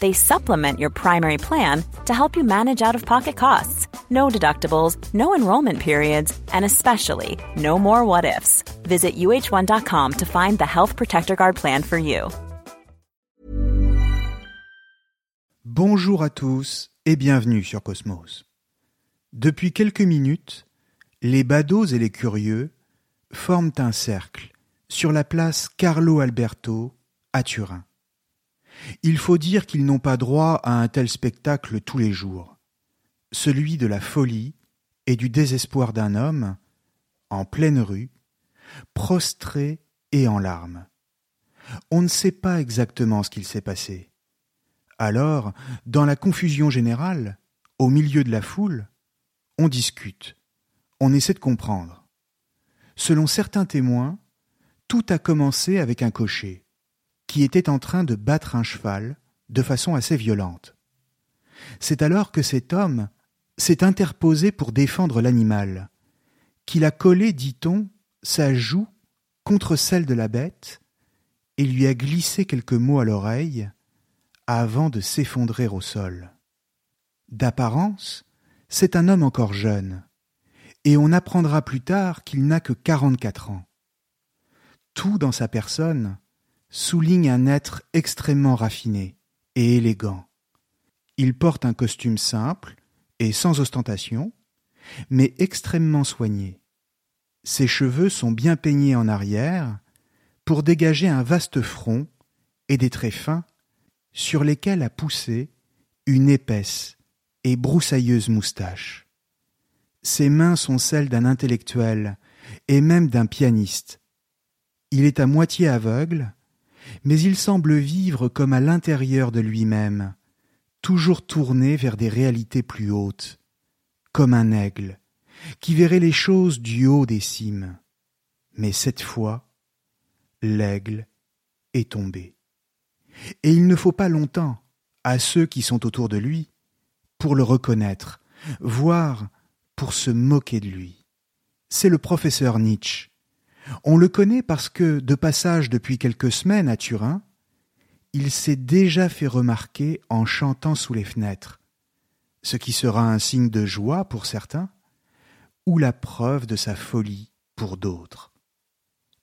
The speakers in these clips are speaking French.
they supplement your primary plan to help you manage out of pocket costs. No deductibles, no enrollment periods, and especially no more what ifs. Visit uh1.com to find the Health Protector Guard plan for you. Bonjour à tous et bienvenue sur Cosmos. Depuis quelques minutes, les badauds et les curieux forment un cercle sur la place Carlo Alberto à Turin. Il faut dire qu'ils n'ont pas droit à un tel spectacle tous les jours, celui de la folie et du désespoir d'un homme, en pleine rue, prostré et en larmes. On ne sait pas exactement ce qu'il s'est passé. Alors, dans la confusion générale, au milieu de la foule, on discute, on essaie de comprendre. Selon certains témoins, tout a commencé avec un cocher qui était en train de battre un cheval de façon assez violente. C'est alors que cet homme s'est interposé pour défendre l'animal, qu'il a collé, dit-on, sa joue contre celle de la bête et lui a glissé quelques mots à l'oreille avant de s'effondrer au sol. D'apparence, c'est un homme encore jeune, et on apprendra plus tard qu'il n'a que quarante-quatre ans. Tout dans sa personne souligne un être extrêmement raffiné et élégant. Il porte un costume simple et sans ostentation, mais extrêmement soigné. Ses cheveux sont bien peignés en arrière pour dégager un vaste front et des traits fins sur lesquels a poussé une épaisse et broussailleuse moustache. Ses mains sont celles d'un intellectuel et même d'un pianiste. Il est à moitié aveugle mais il semble vivre comme à l'intérieur de lui-même, toujours tourné vers des réalités plus hautes, comme un aigle, qui verrait les choses du haut des cimes. Mais cette fois, l'aigle est tombé. Et il ne faut pas longtemps à ceux qui sont autour de lui pour le reconnaître, voire pour se moquer de lui. C'est le professeur Nietzsche, on le connaît parce que, de passage depuis quelques semaines à Turin, il s'est déjà fait remarquer en chantant sous les fenêtres, ce qui sera un signe de joie pour certains, ou la preuve de sa folie pour d'autres.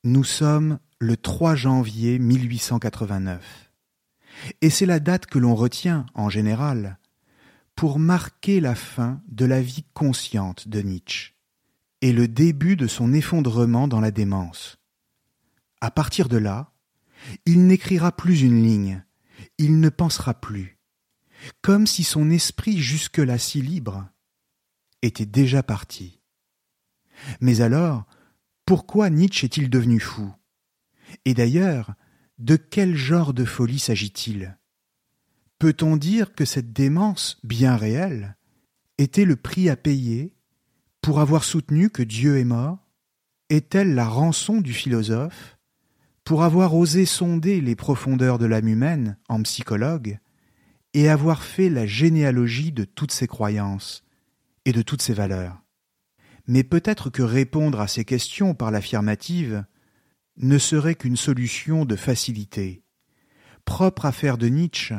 Nous sommes le 3 janvier 1889, et c'est la date que l'on retient, en général, pour marquer la fin de la vie consciente de Nietzsche le début de son effondrement dans la démence. À partir de là, il n'écrira plus une ligne, il ne pensera plus, comme si son esprit jusque-là si libre était déjà parti. Mais alors, pourquoi Nietzsche est-il devenu fou? Et d'ailleurs, de quel genre de folie s'agit-il? Peut-on dire que cette démence, bien réelle, était le prix à payer pour avoir soutenu que Dieu est mort Est-elle la rançon du philosophe? Pour avoir osé sonder les profondeurs de l'âme humaine en psychologue et avoir fait la généalogie de toutes ses croyances et de toutes ses valeurs. Mais peut-être que répondre à ces questions par l'affirmative ne serait qu'une solution de facilité, propre à faire de Nietzsche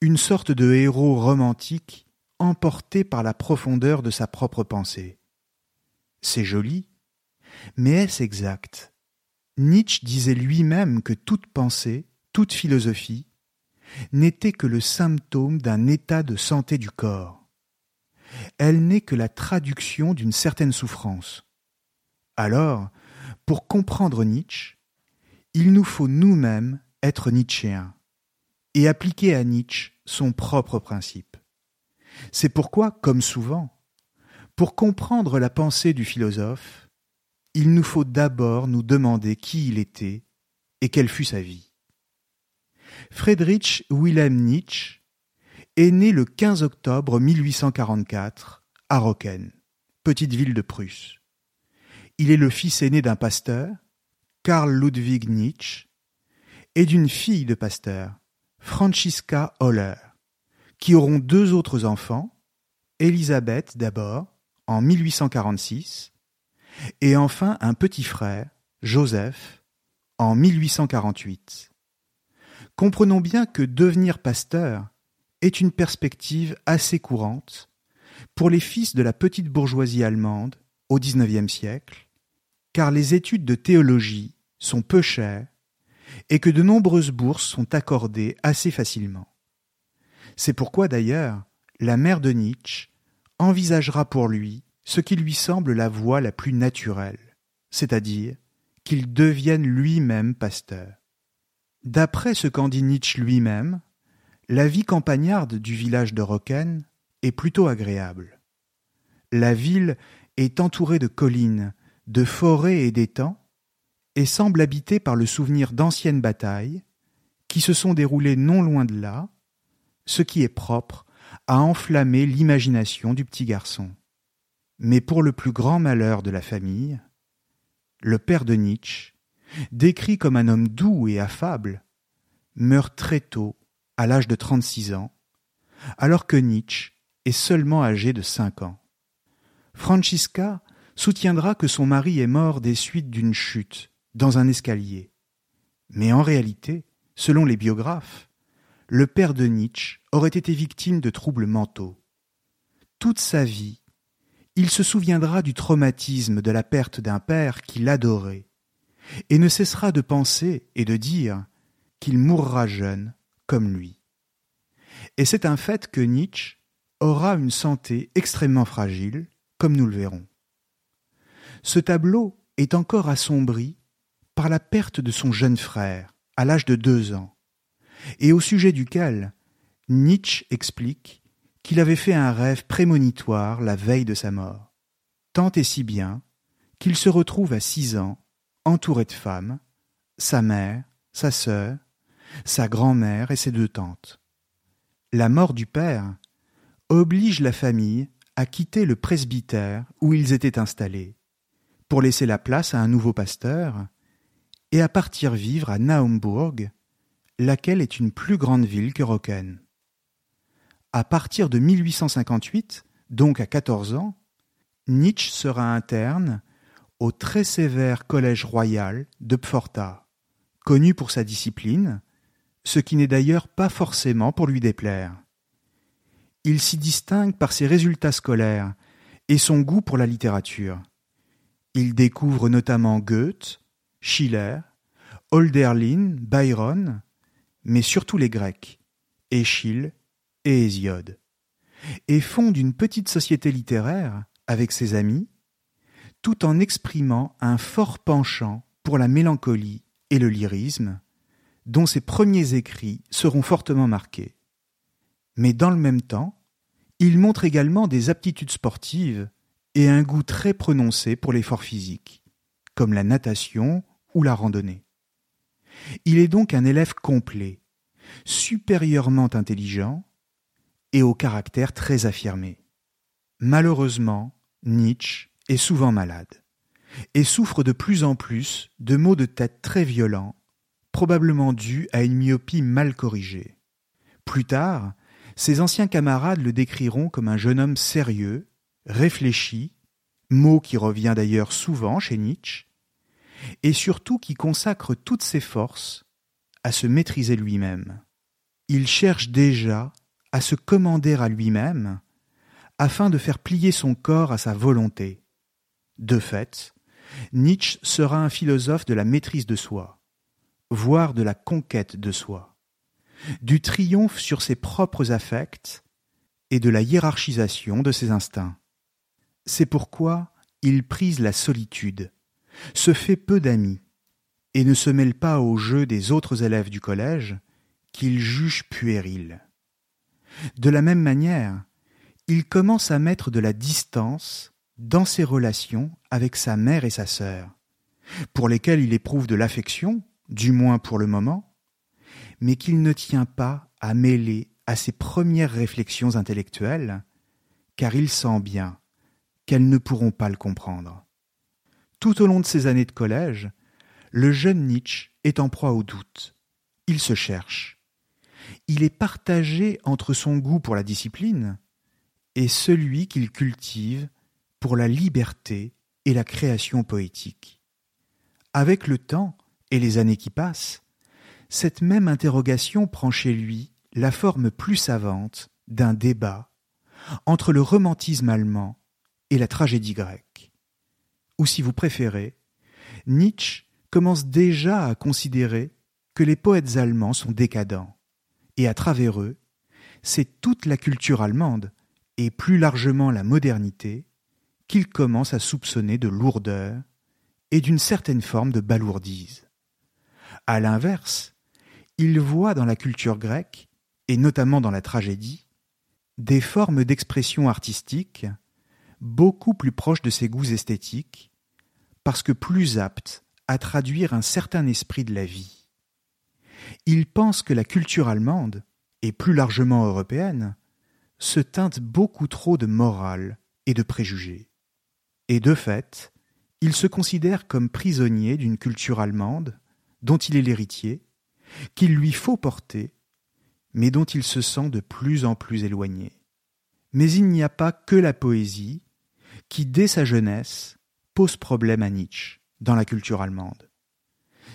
une sorte de héros romantique emporté par la profondeur de sa propre pensée. C'est joli, mais est-ce exact? Nietzsche disait lui-même que toute pensée, toute philosophie, n'était que le symptôme d'un état de santé du corps. Elle n'est que la traduction d'une certaine souffrance. Alors, pour comprendre Nietzsche, il nous faut nous-mêmes être nietzschéens et appliquer à Nietzsche son propre principe. C'est pourquoi, comme souvent, pour comprendre la pensée du philosophe, il nous faut d'abord nous demander qui il était et quelle fut sa vie. Friedrich Wilhelm Nietzsche est né le 15 octobre 1844 à Rocken, petite ville de Prusse. Il est le fils aîné d'un pasteur, Karl Ludwig Nietzsche, et d'une fille de pasteur, Franziska Holler, qui auront deux autres enfants, Elisabeth d'abord, en 1846, et enfin un petit frère, Joseph, en 1848. Comprenons bien que devenir pasteur est une perspective assez courante pour les fils de la petite bourgeoisie allemande au XIXe siècle, car les études de théologie sont peu chères et que de nombreuses bourses sont accordées assez facilement. C'est pourquoi d'ailleurs la mère de Nietzsche envisagera pour lui ce qui lui semble la voie la plus naturelle, c'est-à-dire qu'il devienne lui-même pasteur. D'après ce qu'en dit Nietzsche lui-même, la vie campagnarde du village de Rocken est plutôt agréable. La ville est entourée de collines, de forêts et d'étangs, et semble habitée par le souvenir d'anciennes batailles qui se sont déroulées non loin de là, ce qui est propre à enflammer l'imagination du petit garçon. Mais pour le plus grand malheur de la famille, le père de Nietzsche, décrit comme un homme doux et affable, meurt très tôt, à l'âge de 36 ans, alors que Nietzsche est seulement âgé de 5 ans. Francisca soutiendra que son mari est mort des suites d'une chute dans un escalier. Mais en réalité, selon les biographes, le père de Nietzsche aurait été victime de troubles mentaux. Toute sa vie, il se souviendra du traumatisme de la perte d'un père qu'il adorait, et ne cessera de penser et de dire qu'il mourra jeune comme lui. Et c'est un fait que Nietzsche aura une santé extrêmement fragile, comme nous le verrons. Ce tableau est encore assombri par la perte de son jeune frère, à l'âge de deux ans, et au sujet duquel Nietzsche explique qu'il avait fait un rêve prémonitoire la veille de sa mort, tant et si bien qu'il se retrouve à six ans, entouré de femmes, sa mère, sa sœur, sa grand-mère et ses deux tantes. La mort du père oblige la famille à quitter le presbytère où ils étaient installés, pour laisser la place à un nouveau pasteur, et à partir vivre à Naumbourg, laquelle est une plus grande ville que Rocken à partir de 1858, donc à 14 ans, Nietzsche sera interne au très sévère Collège royal de Pforta, connu pour sa discipline, ce qui n'est d'ailleurs pas forcément pour lui déplaire. Il s'y distingue par ses résultats scolaires et son goût pour la littérature. Il découvre notamment Goethe, Schiller, Hölderlin, Byron, mais surtout les Grecs, Échille et Hésiode, et fonde une petite société littéraire avec ses amis, tout en exprimant un fort penchant pour la mélancolie et le lyrisme, dont ses premiers écrits seront fortement marqués. Mais dans le même temps, il montre également des aptitudes sportives et un goût très prononcé pour l'effort physique, comme la natation ou la randonnée. Il est donc un élève complet, supérieurement intelligent et au caractère très affirmé. Malheureusement, Nietzsche est souvent malade et souffre de plus en plus de maux de tête très violents, probablement dus à une myopie mal corrigée. Plus tard, ses anciens camarades le décriront comme un jeune homme sérieux, réfléchi, mot qui revient d'ailleurs souvent chez Nietzsche, et surtout qui consacre toutes ses forces à se maîtriser lui-même. Il cherche déjà à se commander à lui-même, afin de faire plier son corps à sa volonté. De fait, Nietzsche sera un philosophe de la maîtrise de soi, voire de la conquête de soi, du triomphe sur ses propres affects et de la hiérarchisation de ses instincts. C'est pourquoi il prise la solitude, se fait peu d'amis, et ne se mêle pas au jeu des autres élèves du collège qu'il juge puéril. De la même manière, il commence à mettre de la distance dans ses relations avec sa mère et sa sœur, pour lesquelles il éprouve de l'affection, du moins pour le moment, mais qu'il ne tient pas à mêler à ses premières réflexions intellectuelles, car il sent bien qu'elles ne pourront pas le comprendre. Tout au long de ses années de collège, le jeune Nietzsche est en proie au doute. Il se cherche. Il est partagé entre son goût pour la discipline et celui qu'il cultive pour la liberté et la création poétique. Avec le temps et les années qui passent, cette même interrogation prend chez lui la forme plus savante d'un débat entre le romantisme allemand et la tragédie grecque. Ou si vous préférez, Nietzsche commence déjà à considérer que les poètes allemands sont décadents, et à travers eux, c'est toute la culture allemande, et plus largement la modernité, qu'il commence à soupçonner de lourdeur et d'une certaine forme de balourdise. À l'inverse, il voit dans la culture grecque, et notamment dans la tragédie, des formes d'expression artistique beaucoup plus proches de ses goûts esthétiques, parce que plus aptes à traduire un certain esprit de la vie. Il pense que la culture allemande, et plus largement européenne, se teinte beaucoup trop de morale et de préjugés. Et de fait, il se considère comme prisonnier d'une culture allemande dont il est l'héritier, qu'il lui faut porter, mais dont il se sent de plus en plus éloigné. Mais il n'y a pas que la poésie qui, dès sa jeunesse, pose problème à Nietzsche dans la culture allemande.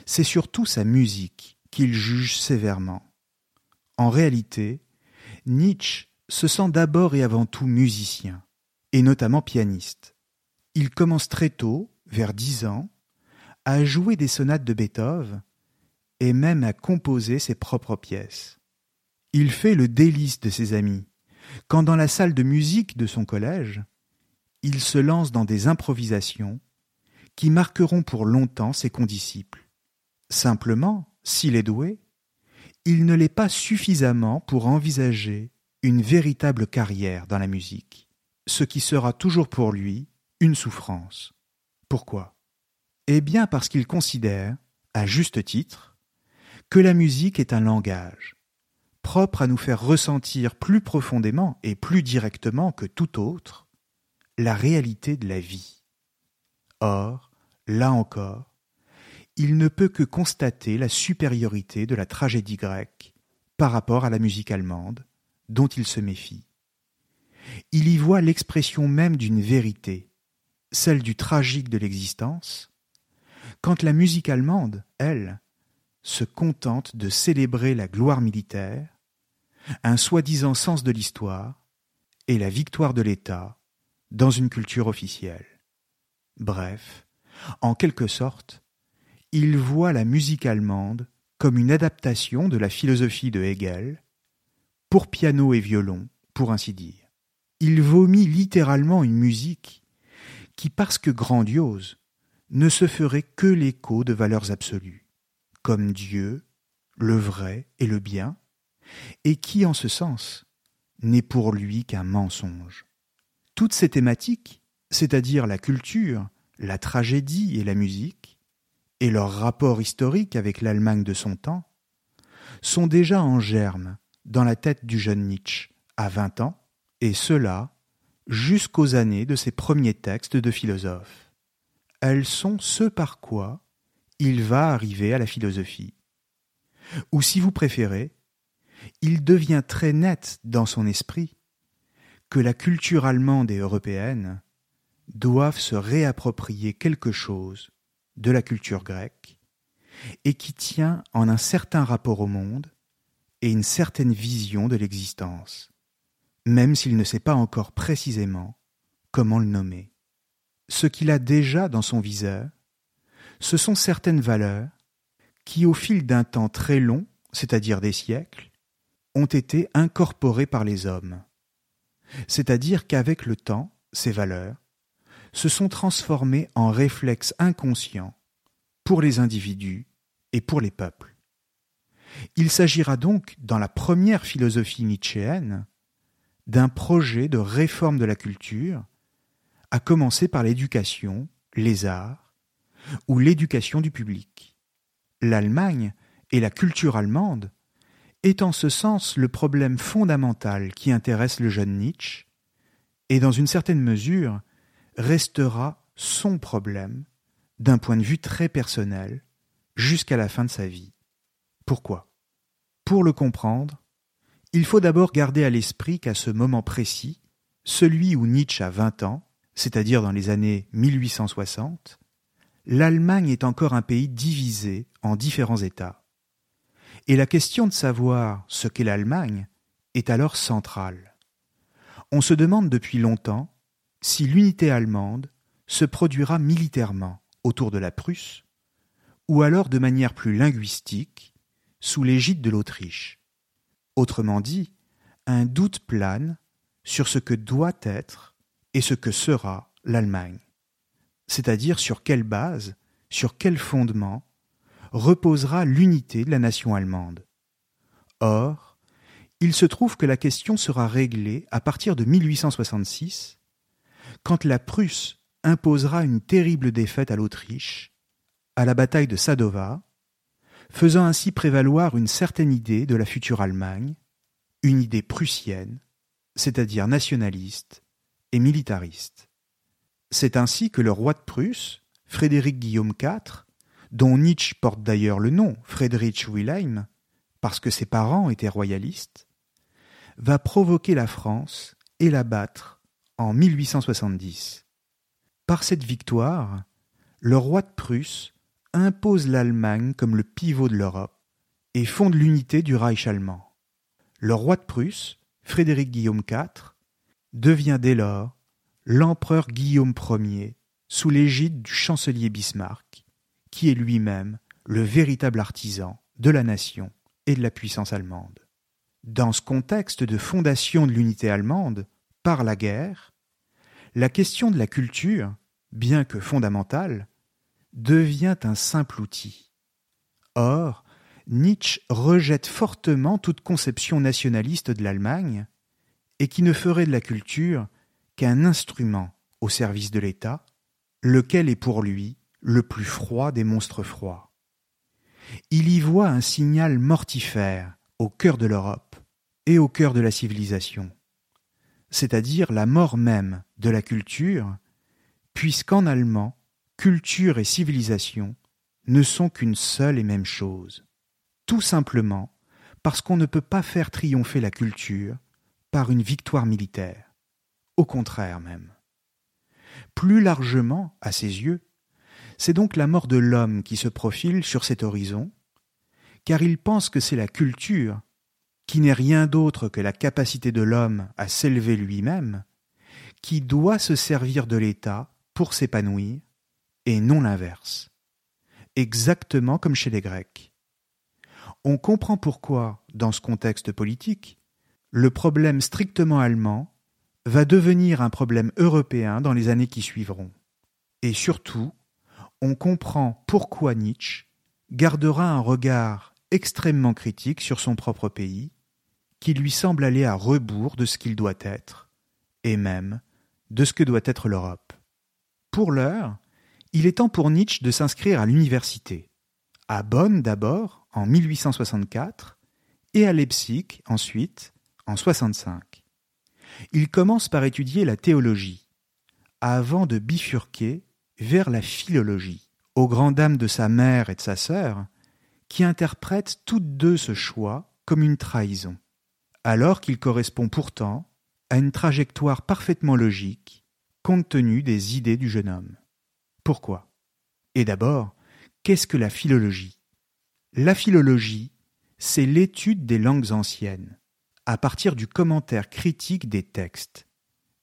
C'est surtout sa musique qu'il juge sévèrement. En réalité, Nietzsche se sent d'abord et avant tout musicien, et notamment pianiste. Il commence très tôt, vers dix ans, à jouer des sonates de Beethoven et même à composer ses propres pièces. Il fait le délice de ses amis, quand dans la salle de musique de son collège, il se lance dans des improvisations qui marqueront pour longtemps ses condisciples. Simplement, s'il est doué, il ne l'est pas suffisamment pour envisager une véritable carrière dans la musique, ce qui sera toujours pour lui une souffrance. Pourquoi? Eh bien parce qu'il considère, à juste titre, que la musique est un langage, propre à nous faire ressentir plus profondément et plus directement que tout autre la réalité de la vie. Or, là encore, il ne peut que constater la supériorité de la tragédie grecque par rapport à la musique allemande, dont il se méfie. Il y voit l'expression même d'une vérité, celle du tragique de l'existence, quand la musique allemande, elle, se contente de célébrer la gloire militaire, un soi-disant sens de l'histoire et la victoire de l'État dans une culture officielle. Bref, en quelque sorte, il voit la musique allemande comme une adaptation de la philosophie de Hegel, pour piano et violon, pour ainsi dire. Il vomit littéralement une musique qui, parce que grandiose, ne se ferait que l'écho de valeurs absolues, comme Dieu, le vrai et le bien, et qui, en ce sens, n'est pour lui qu'un mensonge. Toutes ces thématiques, c'est-à-dire la culture, la tragédie et la musique, et leur rapport historique avec l'Allemagne de son temps, sont déjà en germe dans la tête du jeune Nietzsche à vingt ans, et cela jusqu'aux années de ses premiers textes de philosophe. Elles sont ce par quoi il va arriver à la philosophie. Ou si vous préférez, il devient très net dans son esprit que la culture allemande et européenne doivent se réapproprier quelque chose de la culture grecque et qui tient en un certain rapport au monde et une certaine vision de l'existence, même s'il ne sait pas encore précisément comment le nommer. Ce qu'il a déjà dans son viseur, ce sont certaines valeurs qui, au fil d'un temps très long, c'est-à-dire des siècles, ont été incorporées par les hommes c'est-à-dire qu'avec le temps, ces valeurs se sont transformées en réflexes inconscients pour les individus et pour les peuples. Il s'agira donc, dans la première philosophie nietzschéenne, d'un projet de réforme de la culture, à commencer par l'éducation, les arts, ou l'éducation du public. L'Allemagne et la culture allemande est en ce sens le problème fondamental qui intéresse le jeune Nietzsche, et dans une certaine mesure restera son problème d'un point de vue très personnel jusqu'à la fin de sa vie. Pourquoi? Pour le comprendre, il faut d'abord garder à l'esprit qu'à ce moment précis, celui où Nietzsche a vingt ans, c'est-à-dire dans les années 1860, l'Allemagne est encore un pays divisé en différents États. Et la question de savoir ce qu'est l'Allemagne est alors centrale. On se demande depuis longtemps si l'unité allemande se produira militairement autour de la Prusse, ou alors de manière plus linguistique, sous l'égide de l'Autriche. Autrement dit, un doute plane sur ce que doit être et ce que sera l'Allemagne, c'est-à-dire sur quelle base, sur quel fondement reposera l'unité de la nation allemande. Or, il se trouve que la question sera réglée à partir de 1866, quand la Prusse imposera une terrible défaite à l'Autriche, à la bataille de Sadova, faisant ainsi prévaloir une certaine idée de la future Allemagne, une idée prussienne, c'est-à-dire nationaliste et militariste. C'est ainsi que le roi de Prusse, Frédéric Guillaume IV, dont Nietzsche porte d'ailleurs le nom, Friedrich Wilhelm, parce que ses parents étaient royalistes, va provoquer la France et la battre en 1870. Par cette victoire, le roi de Prusse impose l'Allemagne comme le pivot de l'Europe et fonde l'unité du Reich allemand. Le roi de Prusse, Frédéric Guillaume IV, devient dès lors l'empereur Guillaume Ier sous l'égide du chancelier Bismarck, qui est lui-même le véritable artisan de la nation et de la puissance allemande. Dans ce contexte de fondation de l'unité allemande par la guerre, la question de la culture, bien que fondamentale, devient un simple outil. Or, Nietzsche rejette fortement toute conception nationaliste de l'Allemagne et qui ne ferait de la culture qu'un instrument au service de l'État, lequel est pour lui le plus froid des monstres froids. Il y voit un signal mortifère au cœur de l'Europe et au cœur de la civilisation, c'est-à-dire la mort même de la culture, puisqu'en allemand, culture et civilisation ne sont qu'une seule et même chose. Tout simplement parce qu'on ne peut pas faire triompher la culture par une victoire militaire. Au contraire même. Plus largement, à ses yeux, c'est donc la mort de l'homme qui se profile sur cet horizon, car il pense que c'est la culture, qui n'est rien d'autre que la capacité de l'homme à s'élever lui-même, qui doit se servir de l'État pour s'épanouir et non l'inverse. Exactement comme chez les Grecs. On comprend pourquoi, dans ce contexte politique, le problème strictement allemand va devenir un problème européen dans les années qui suivront. Et surtout, on comprend pourquoi Nietzsche gardera un regard extrêmement critique sur son propre pays, qui lui semble aller à rebours de ce qu'il doit être, et même de ce que doit être l'Europe. Pour l'heure, il est temps pour Nietzsche de s'inscrire à l'université, à Bonn d'abord en 1864 et à Leipzig ensuite en 65. Il commence par étudier la théologie, avant de bifurquer vers la philologie, aux grandes dames de sa mère et de sa sœur, qui interprètent toutes deux ce choix comme une trahison, alors qu'il correspond pourtant à une trajectoire parfaitement logique, compte tenu des idées du jeune homme. Pourquoi? Et d'abord, qu'est-ce que la philologie? La philologie, c'est l'étude des langues anciennes, à partir du commentaire critique des textes.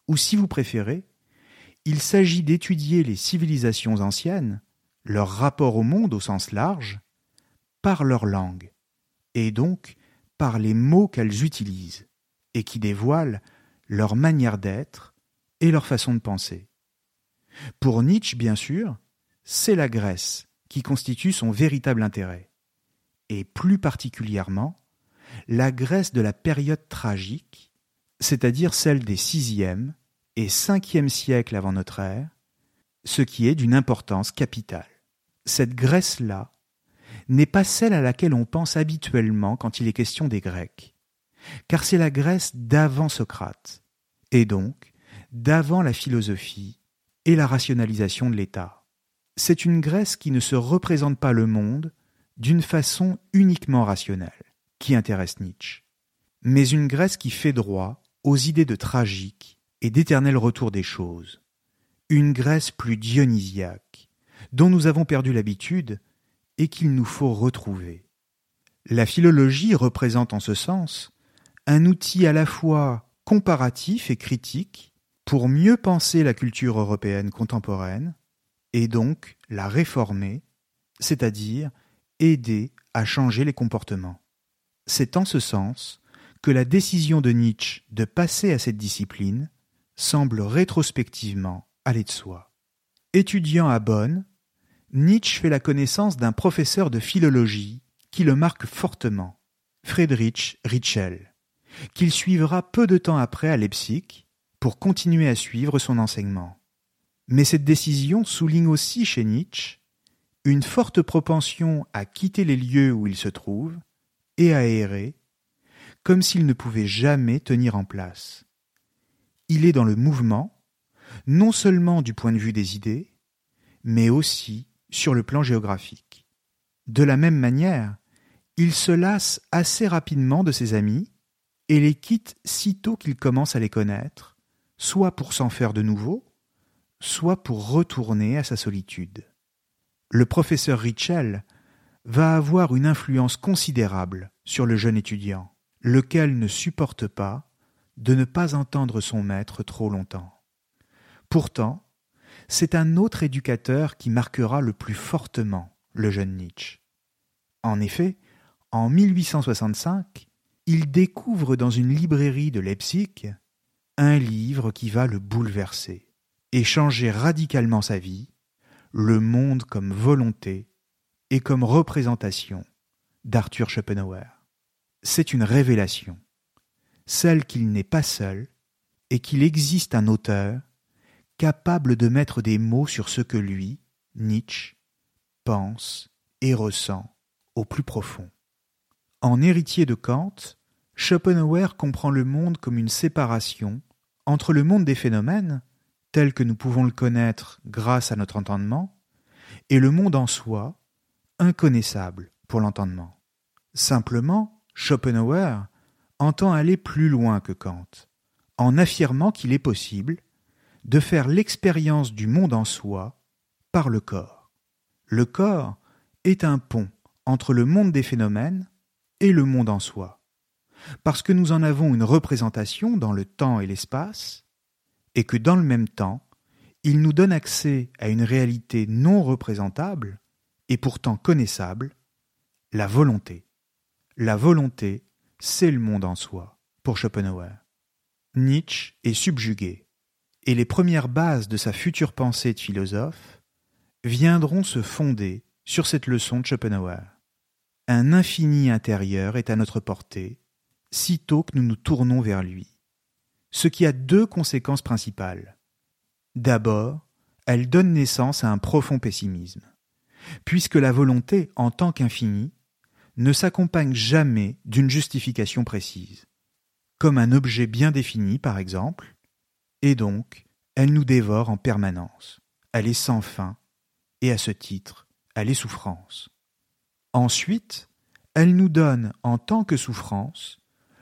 Ou si vous préférez, il s'agit d'étudier les civilisations anciennes, leur rapport au monde au sens large, par leur langue, et donc par les mots qu'elles utilisent, et qui dévoilent leur manière d'être et leur façon de penser. Pour Nietzsche, bien sûr, c'est la Grèce qui constitue son véritable intérêt, et plus particulièrement la Grèce de la période tragique, c'est-à-dire celle des sixième et cinquième siècles avant notre ère, ce qui est d'une importance capitale. Cette Grèce-là n'est pas celle à laquelle on pense habituellement quand il est question des Grecs, car c'est la Grèce d'avant Socrate, et donc d'avant la philosophie et la rationalisation de l'État. C'est une Grèce qui ne se représente pas le monde d'une façon uniquement rationnelle, qui intéresse Nietzsche, mais une Grèce qui fait droit aux idées de tragique et d'éternel retour des choses, une Grèce plus dionysiaque, dont nous avons perdu l'habitude et qu'il nous faut retrouver. La philologie représente en ce sens un outil à la fois comparatif et critique pour mieux penser la culture européenne contemporaine et donc la réformer, c'est-à-dire aider à changer les comportements. C'est en ce sens que la décision de Nietzsche de passer à cette discipline semble rétrospectivement aller de soi. Étudiant à Bonn, Nietzsche fait la connaissance d'un professeur de philologie qui le marque fortement, Friedrich Ritschel, qu'il suivra peu de temps après à Leipzig pour continuer à suivre son enseignement. Mais cette décision souligne aussi chez Nietzsche une forte propension à quitter les lieux où il se trouve et à errer, comme s'il ne pouvait jamais tenir en place. Il est dans le mouvement, non seulement du point de vue des idées, mais aussi sur le plan géographique. De la même manière, il se lasse assez rapidement de ses amis et les quitte sitôt qu'il commence à les connaître, soit pour s'en faire de nouveau, soit pour retourner à sa solitude. Le professeur Richel va avoir une influence considérable sur le jeune étudiant, lequel ne supporte pas de ne pas entendre son maître trop longtemps. Pourtant, c'est un autre éducateur qui marquera le plus fortement le jeune Nietzsche. En effet, en 1865, il découvre dans une librairie de Leipzig un livre qui va le bouleverser et changer radicalement sa vie, Le monde comme volonté et comme représentation d'Arthur Schopenhauer. C'est une révélation, celle qu'il n'est pas seul et qu'il existe un auteur capable de mettre des mots sur ce que lui, Nietzsche, pense et ressent au plus profond. En héritier de Kant, Schopenhauer comprend le monde comme une séparation entre le monde des phénomènes, tel que nous pouvons le connaître grâce à notre entendement, et le monde en soi, inconnaissable pour l'entendement. Simplement, Schopenhauer entend aller plus loin que Kant, en affirmant qu'il est possible de faire l'expérience du monde en soi par le corps. Le corps est un pont entre le monde des phénomènes et le monde en soi, parce que nous en avons une représentation dans le temps et l'espace, et que dans le même temps, il nous donne accès à une réalité non représentable et pourtant connaissable, la volonté. La volonté, c'est le monde en soi, pour Schopenhauer. Nietzsche est subjugué et les premières bases de sa future pensée de philosophe viendront se fonder sur cette leçon de Schopenhauer. Un infini intérieur est à notre portée, sitôt que nous nous tournons vers lui. Ce qui a deux conséquences principales. D'abord, elle donne naissance à un profond pessimisme, puisque la volonté, en tant qu'infini, ne s'accompagne jamais d'une justification précise. Comme un objet bien défini, par exemple, et donc elle nous dévore en permanence. Elle est sans fin, et à ce titre, elle est souffrance. Ensuite, elle nous donne, en tant que souffrance,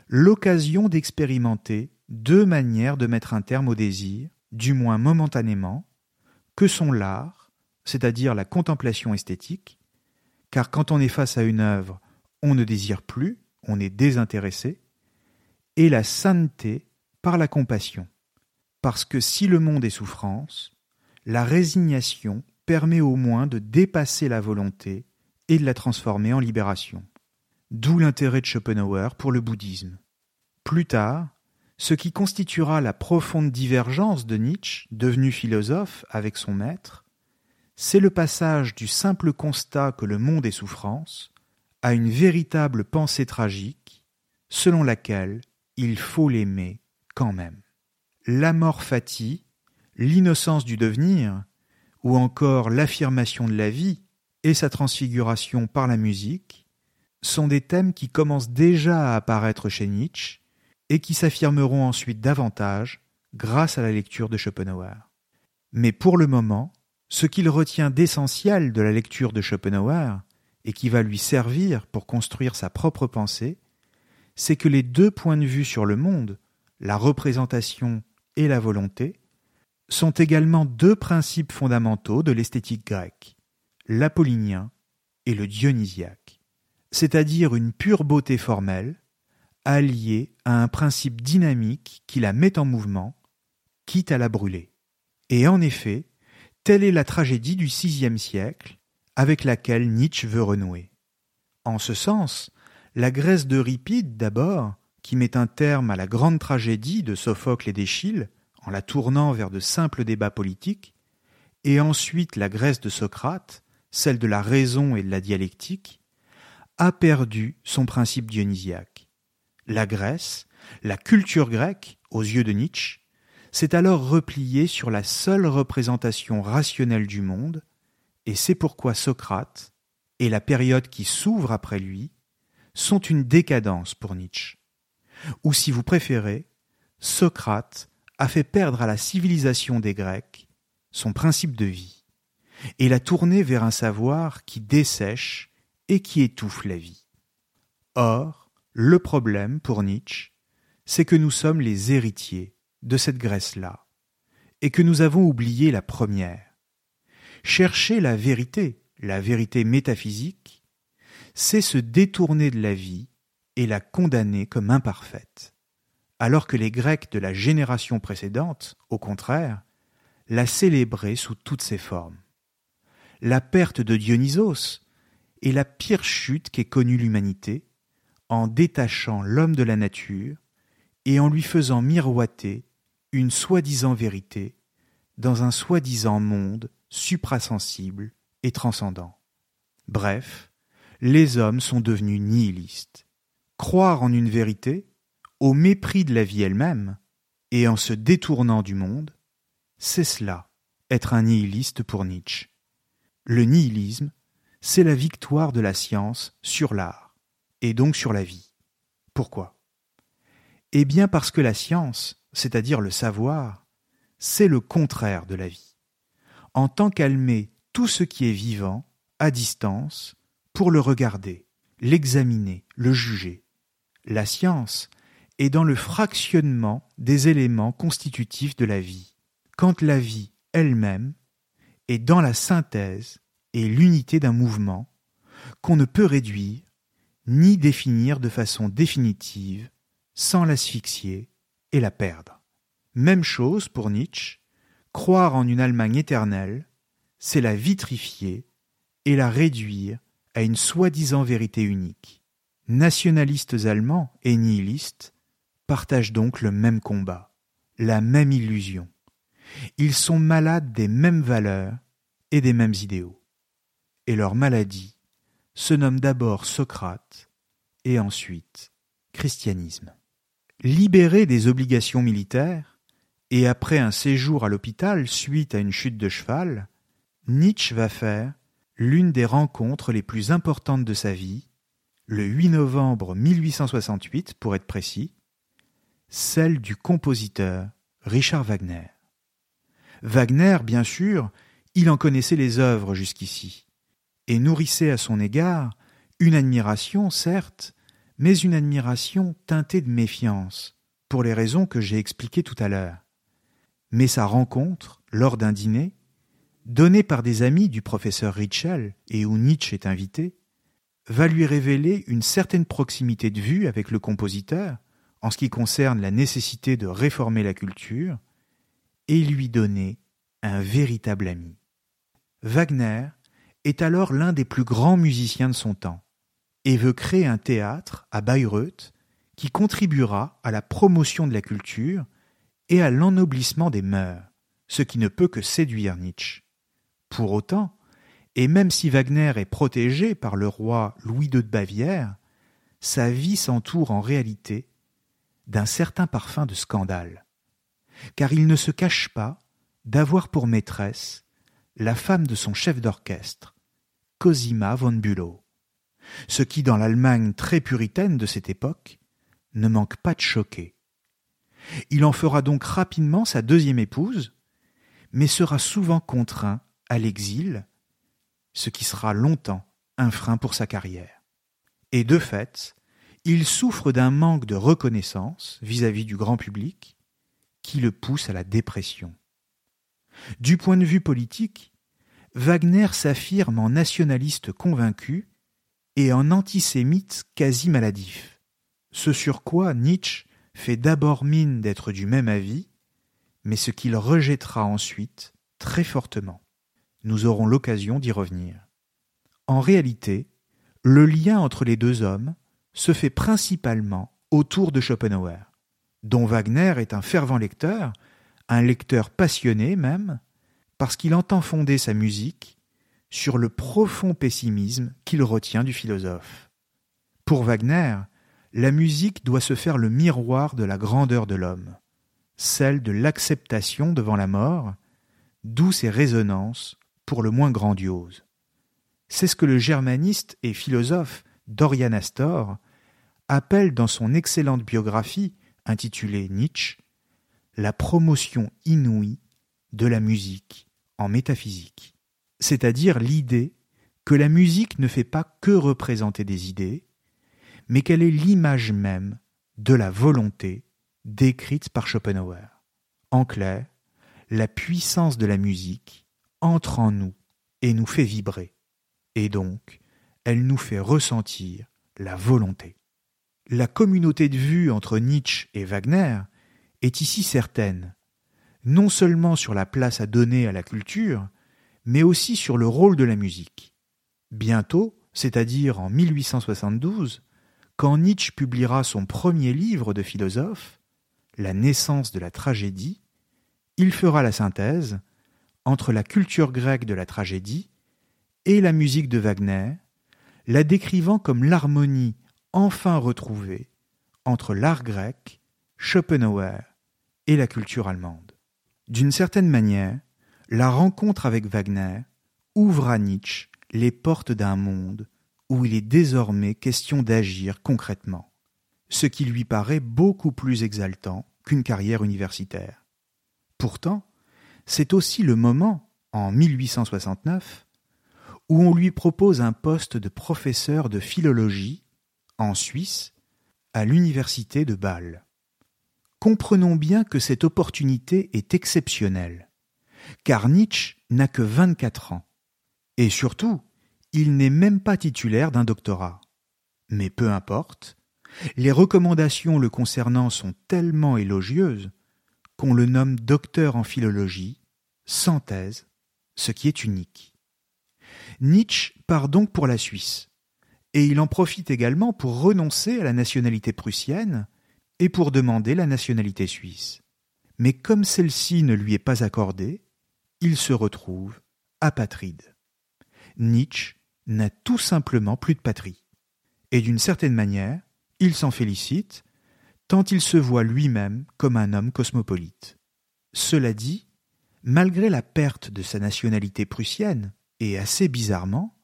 l'occasion d'expérimenter deux manières de mettre un terme au désir, du moins momentanément, que sont l'art, c'est-à-dire la contemplation esthétique, car quand on est face à une œuvre, on ne désire plus, on est désintéressé, et la sainteté par la compassion, parce que si le monde est souffrance, la résignation permet au moins de dépasser la volonté et de la transformer en libération. D'où l'intérêt de Schopenhauer pour le bouddhisme. Plus tard, ce qui constituera la profonde divergence de Nietzsche, devenu philosophe avec son maître, c'est le passage du simple constat que le monde est souffrance à une véritable pensée tragique, selon laquelle il faut l'aimer quand même. L'amor fati, l'innocence du devenir, ou encore l'affirmation de la vie et sa transfiguration par la musique, sont des thèmes qui commencent déjà à apparaître chez Nietzsche et qui s'affirmeront ensuite davantage grâce à la lecture de Schopenhauer. Mais pour le moment, ce qu'il retient d'essentiel de la lecture de Schopenhauer, et qui va lui servir pour construire sa propre pensée, c'est que les deux points de vue sur le monde, la représentation et la volonté, sont également deux principes fondamentaux de l'esthétique grecque, l'apollinien et le dionysiaque, c'est-à-dire une pure beauté formelle, alliée à un principe dynamique qui la met en mouvement, quitte à la brûler. Et en effet, Telle est la tragédie du sixième siècle avec laquelle Nietzsche veut renouer. En ce sens, la Grèce d'Euripide d'abord, qui met un terme à la grande tragédie de Sophocle et d'Échille en la tournant vers de simples débats politiques, et ensuite la Grèce de Socrate, celle de la raison et de la dialectique, a perdu son principe dionysiaque. La Grèce, la culture grecque, aux yeux de Nietzsche, s'est alors replié sur la seule représentation rationnelle du monde, et c'est pourquoi Socrate, et la période qui s'ouvre après lui, sont une décadence pour Nietzsche. Ou si vous préférez, Socrate a fait perdre à la civilisation des Grecs son principe de vie, et l'a tourné vers un savoir qui dessèche et qui étouffe la vie. Or, le problème pour Nietzsche, c'est que nous sommes les héritiers de cette Grèce-là, et que nous avons oublié la première. Chercher la vérité, la vérité métaphysique, c'est se détourner de la vie et la condamner comme imparfaite, alors que les Grecs de la génération précédente, au contraire, la célébraient sous toutes ses formes. La perte de Dionysos est la pire chute qu'ait connue l'humanité, en détachant l'homme de la nature et en lui faisant miroiter une soi-disant vérité dans un soi-disant monde suprasensible et transcendant. Bref, les hommes sont devenus nihilistes. Croire en une vérité, au mépris de la vie elle-même, et en se détournant du monde, c'est cela, être un nihiliste pour Nietzsche. Le nihilisme, c'est la victoire de la science sur l'art, et donc sur la vie. Pourquoi? Eh bien parce que la science, c'est-à-dire le savoir, c'est le contraire de la vie, en tant met tout ce qui est vivant à distance pour le regarder, l'examiner, le juger. La science est dans le fractionnement des éléments constitutifs de la vie, quand la vie elle-même est dans la synthèse et l'unité d'un mouvement qu'on ne peut réduire ni définir de façon définitive sans l'asphyxier et la perdre. Même chose pour Nietzsche, croire en une Allemagne éternelle, c'est la vitrifier et la réduire à une soi-disant vérité unique. Nationalistes allemands et nihilistes partagent donc le même combat, la même illusion. Ils sont malades des mêmes valeurs et des mêmes idéaux. Et leur maladie se nomme d'abord Socrate et ensuite christianisme. Libéré des obligations militaires, et après un séjour à l'hôpital suite à une chute de cheval, Nietzsche va faire l'une des rencontres les plus importantes de sa vie, le 8 novembre 1868 pour être précis, celle du compositeur Richard Wagner. Wagner, bien sûr, il en connaissait les œuvres jusqu'ici, et nourrissait à son égard une admiration, certes, mais une admiration teintée de méfiance, pour les raisons que j'ai expliquées tout à l'heure. Mais sa rencontre, lors d'un dîner, donnée par des amis du professeur Ritschel et où Nietzsche est invité, va lui révéler une certaine proximité de vue avec le compositeur en ce qui concerne la nécessité de réformer la culture, et lui donner un véritable ami. Wagner est alors l'un des plus grands musiciens de son temps et veut créer un théâtre à Bayreuth qui contribuera à la promotion de la culture et à l'ennoblissement des mœurs, ce qui ne peut que séduire Nietzsche. Pour autant, et même si Wagner est protégé par le roi Louis II de Bavière, sa vie s'entoure en réalité d'un certain parfum de scandale, car il ne se cache pas d'avoir pour maîtresse la femme de son chef d'orchestre, Cosima von Bülow, ce qui, dans l'Allemagne très puritaine de cette époque, ne manque pas de choquer. Il en fera donc rapidement sa deuxième épouse, mais sera souvent contraint à l'exil, ce qui sera longtemps un frein pour sa carrière. Et de fait, il souffre d'un manque de reconnaissance vis-à-vis du grand public qui le pousse à la dépression. Du point de vue politique, Wagner s'affirme en nationaliste convaincu et en antisémite quasi maladif, ce sur quoi Nietzsche fait d'abord mine d'être du même avis, mais ce qu'il rejettera ensuite très fortement. Nous aurons l'occasion d'y revenir. En réalité, le lien entre les deux hommes se fait principalement autour de Schopenhauer, dont Wagner est un fervent lecteur, un lecteur passionné même, parce qu'il entend fonder sa musique sur le profond pessimisme qu'il retient du philosophe. Pour Wagner, la musique doit se faire le miroir de la grandeur de l'homme, celle de l'acceptation devant la mort, d'où ses résonances pour le moins grandioses. C'est ce que le germaniste et philosophe Dorian Astor appelle dans son excellente biographie intitulée Nietzsche la promotion inouïe de la musique en métaphysique, c'est-à-dire l'idée que la musique ne fait pas que représenter des idées, mais qu'elle est l'image même de la volonté décrite par Schopenhauer? En clair, la puissance de la musique entre en nous et nous fait vibrer, et donc elle nous fait ressentir la volonté. La communauté de vue entre Nietzsche et Wagner est ici certaine, non seulement sur la place à donner à la culture, mais aussi sur le rôle de la musique. Bientôt, c'est-à-dire en 1872, quand Nietzsche publiera son premier livre de philosophe, La naissance de la tragédie, il fera la synthèse entre la culture grecque de la tragédie et la musique de Wagner, la décrivant comme l'harmonie enfin retrouvée entre l'art grec, Schopenhauer et la culture allemande. D'une certaine manière, la rencontre avec Wagner ouvre à Nietzsche les portes d'un monde où il est désormais question d'agir concrètement, ce qui lui paraît beaucoup plus exaltant qu'une carrière universitaire. Pourtant, c'est aussi le moment, en 1869, où on lui propose un poste de professeur de philologie en Suisse, à l'université de Bâle. Comprenons bien que cette opportunité est exceptionnelle, car Nietzsche n'a que 24 ans, et surtout, il n'est même pas titulaire d'un doctorat. Mais peu importe, les recommandations le concernant sont tellement élogieuses qu'on le nomme docteur en philologie, sans thèse, ce qui est unique. Nietzsche part donc pour la Suisse, et il en profite également pour renoncer à la nationalité prussienne et pour demander la nationalité suisse. Mais comme celle-ci ne lui est pas accordée, il se retrouve apatride. Nietzsche n'a tout simplement plus de patrie. Et d'une certaine manière, il s'en félicite, tant il se voit lui-même comme un homme cosmopolite. Cela dit, malgré la perte de sa nationalité prussienne, et assez bizarrement,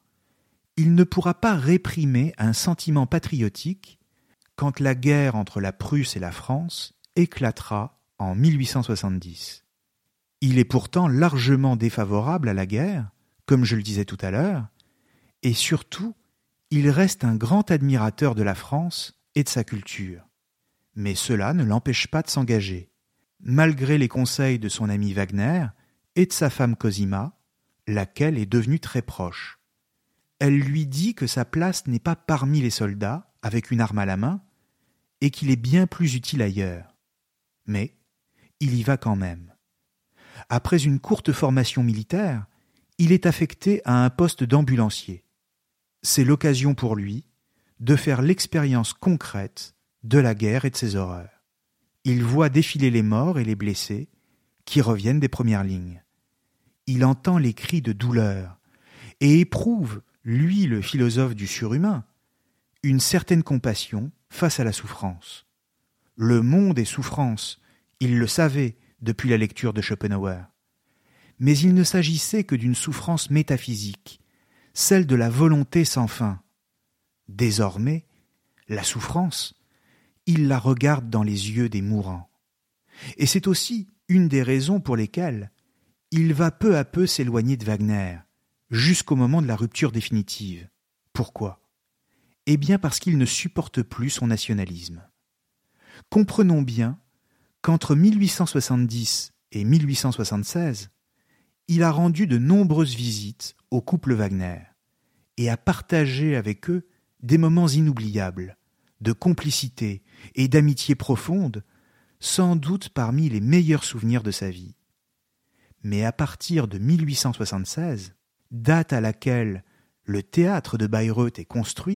il ne pourra pas réprimer un sentiment patriotique quand la guerre entre la Prusse et la France éclatera en 1870. Il est pourtant largement défavorable à la guerre, comme je le disais tout à l'heure, et surtout, il reste un grand admirateur de la France et de sa culture. Mais cela ne l'empêche pas de s'engager, malgré les conseils de son ami Wagner et de sa femme Cosima, laquelle est devenue très proche elle lui dit que sa place n'est pas parmi les soldats, avec une arme à la main, et qu'il est bien plus utile ailleurs. Mais il y va quand même. Après une courte formation militaire, il est affecté à un poste d'ambulancier. C'est l'occasion pour lui de faire l'expérience concrète de la guerre et de ses horreurs. Il voit défiler les morts et les blessés qui reviennent des premières lignes. Il entend les cris de douleur et éprouve, lui le philosophe du surhumain, une certaine compassion face à la souffrance. Le monde est souffrance, il le savait depuis la lecture de Schopenhauer. Mais il ne s'agissait que d'une souffrance métaphysique, celle de la volonté sans fin. Désormais, la souffrance, il la regarde dans les yeux des mourants. Et c'est aussi une des raisons pour lesquelles il va peu à peu s'éloigner de Wagner, jusqu'au moment de la rupture définitive. Pourquoi? Eh bien parce qu'il ne supporte plus son nationalisme. Comprenons bien qu'entre 1870 et 1876, il a rendu de nombreuses visites au couple Wagner et a partagé avec eux des moments inoubliables, de complicité et d'amitié profonde, sans doute parmi les meilleurs souvenirs de sa vie. Mais à partir de 1876, date à laquelle le théâtre de Bayreuth est construit.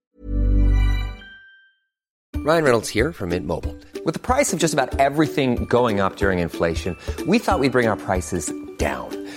Ryan Reynolds here from Mint Mobile. With the price of just about everything going up during inflation, we thought we'd bring our prices down.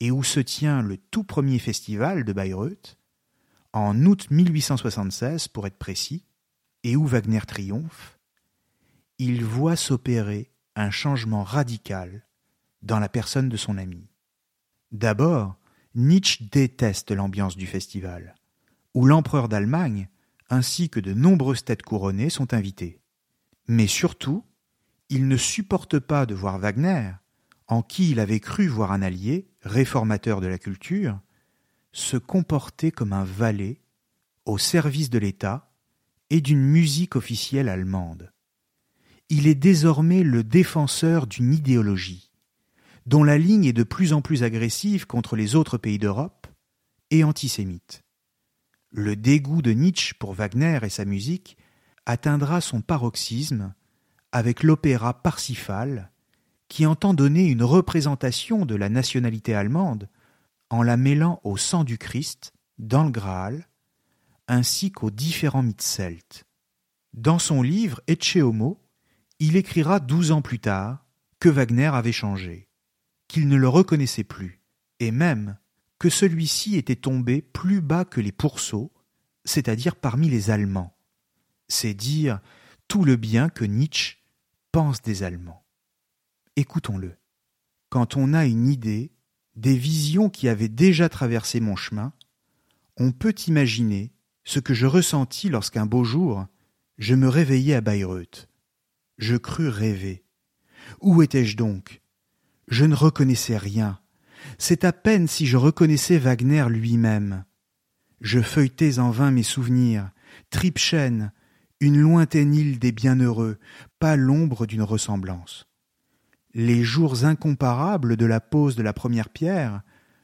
Et où se tient le tout premier festival de Bayreuth, en août 1876 pour être précis, et où Wagner triomphe, il voit s'opérer un changement radical dans la personne de son ami. D'abord, Nietzsche déteste l'ambiance du festival, où l'empereur d'Allemagne ainsi que de nombreuses têtes couronnées sont invités. Mais surtout, il ne supporte pas de voir Wagner, en qui il avait cru voir un allié, réformateur de la culture, se comporter comme un valet au service de l'État et d'une musique officielle allemande. Il est désormais le défenseur d'une idéologie, dont la ligne est de plus en plus agressive contre les autres pays d'Europe et antisémite. Le dégoût de Nietzsche pour Wagner et sa musique atteindra son paroxysme avec l'opéra Parsifal, qui entend donner une représentation de la nationalité allemande en la mêlant au sang du Christ, dans le Graal, ainsi qu'aux différents mythes celtes. Dans son livre Ecce il écrira douze ans plus tard que Wagner avait changé, qu'il ne le reconnaissait plus, et même que celui-ci était tombé plus bas que les pourceaux, c'est-à-dire parmi les Allemands. C'est dire tout le bien que Nietzsche pense des Allemands. Écoutons-le. Quand on a une idée, des visions qui avaient déjà traversé mon chemin, on peut imaginer ce que je ressentis lorsqu'un beau jour je me réveillai à Bayreuth. Je crus rêver. Où étais-je donc? Je ne reconnaissais rien. C'est à peine si je reconnaissais Wagner lui-même. Je feuilletais en vain mes souvenirs, Tripchen, une lointaine île des bienheureux, pas l'ombre d'une ressemblance. Les jours incomparables de la pose de la première pierre,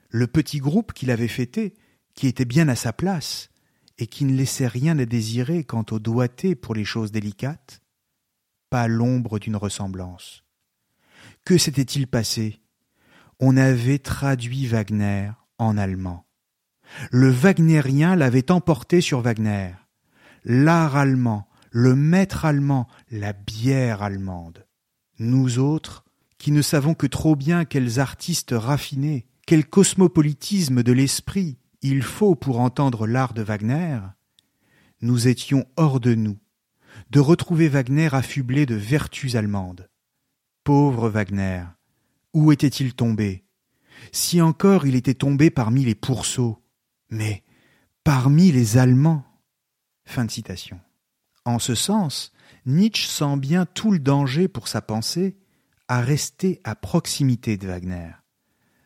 le petit groupe qu'il avait fêté, qui était bien à sa place, et qui ne laissait rien à désirer quant au doigté pour les choses délicates, pas l'ombre d'une ressemblance. Que s'était-il passé? On avait traduit Wagner en allemand. Le wagnérien l'avait emporté sur Wagner. L'art allemand, le maître allemand, la bière allemande. Nous autres, qui ne savons que trop bien quels artistes raffinés, quel cosmopolitisme de l'esprit il faut pour entendre l'art de Wagner, nous étions hors de nous, de retrouver Wagner affublé de vertus allemandes. Pauvre Wagner, où était-il tombé? Si encore il était tombé parmi les pourceaux, mais parmi les Allemands. Fin de citation. En ce sens, Nietzsche sent bien tout le danger pour sa pensée à rester à proximité de Wagner.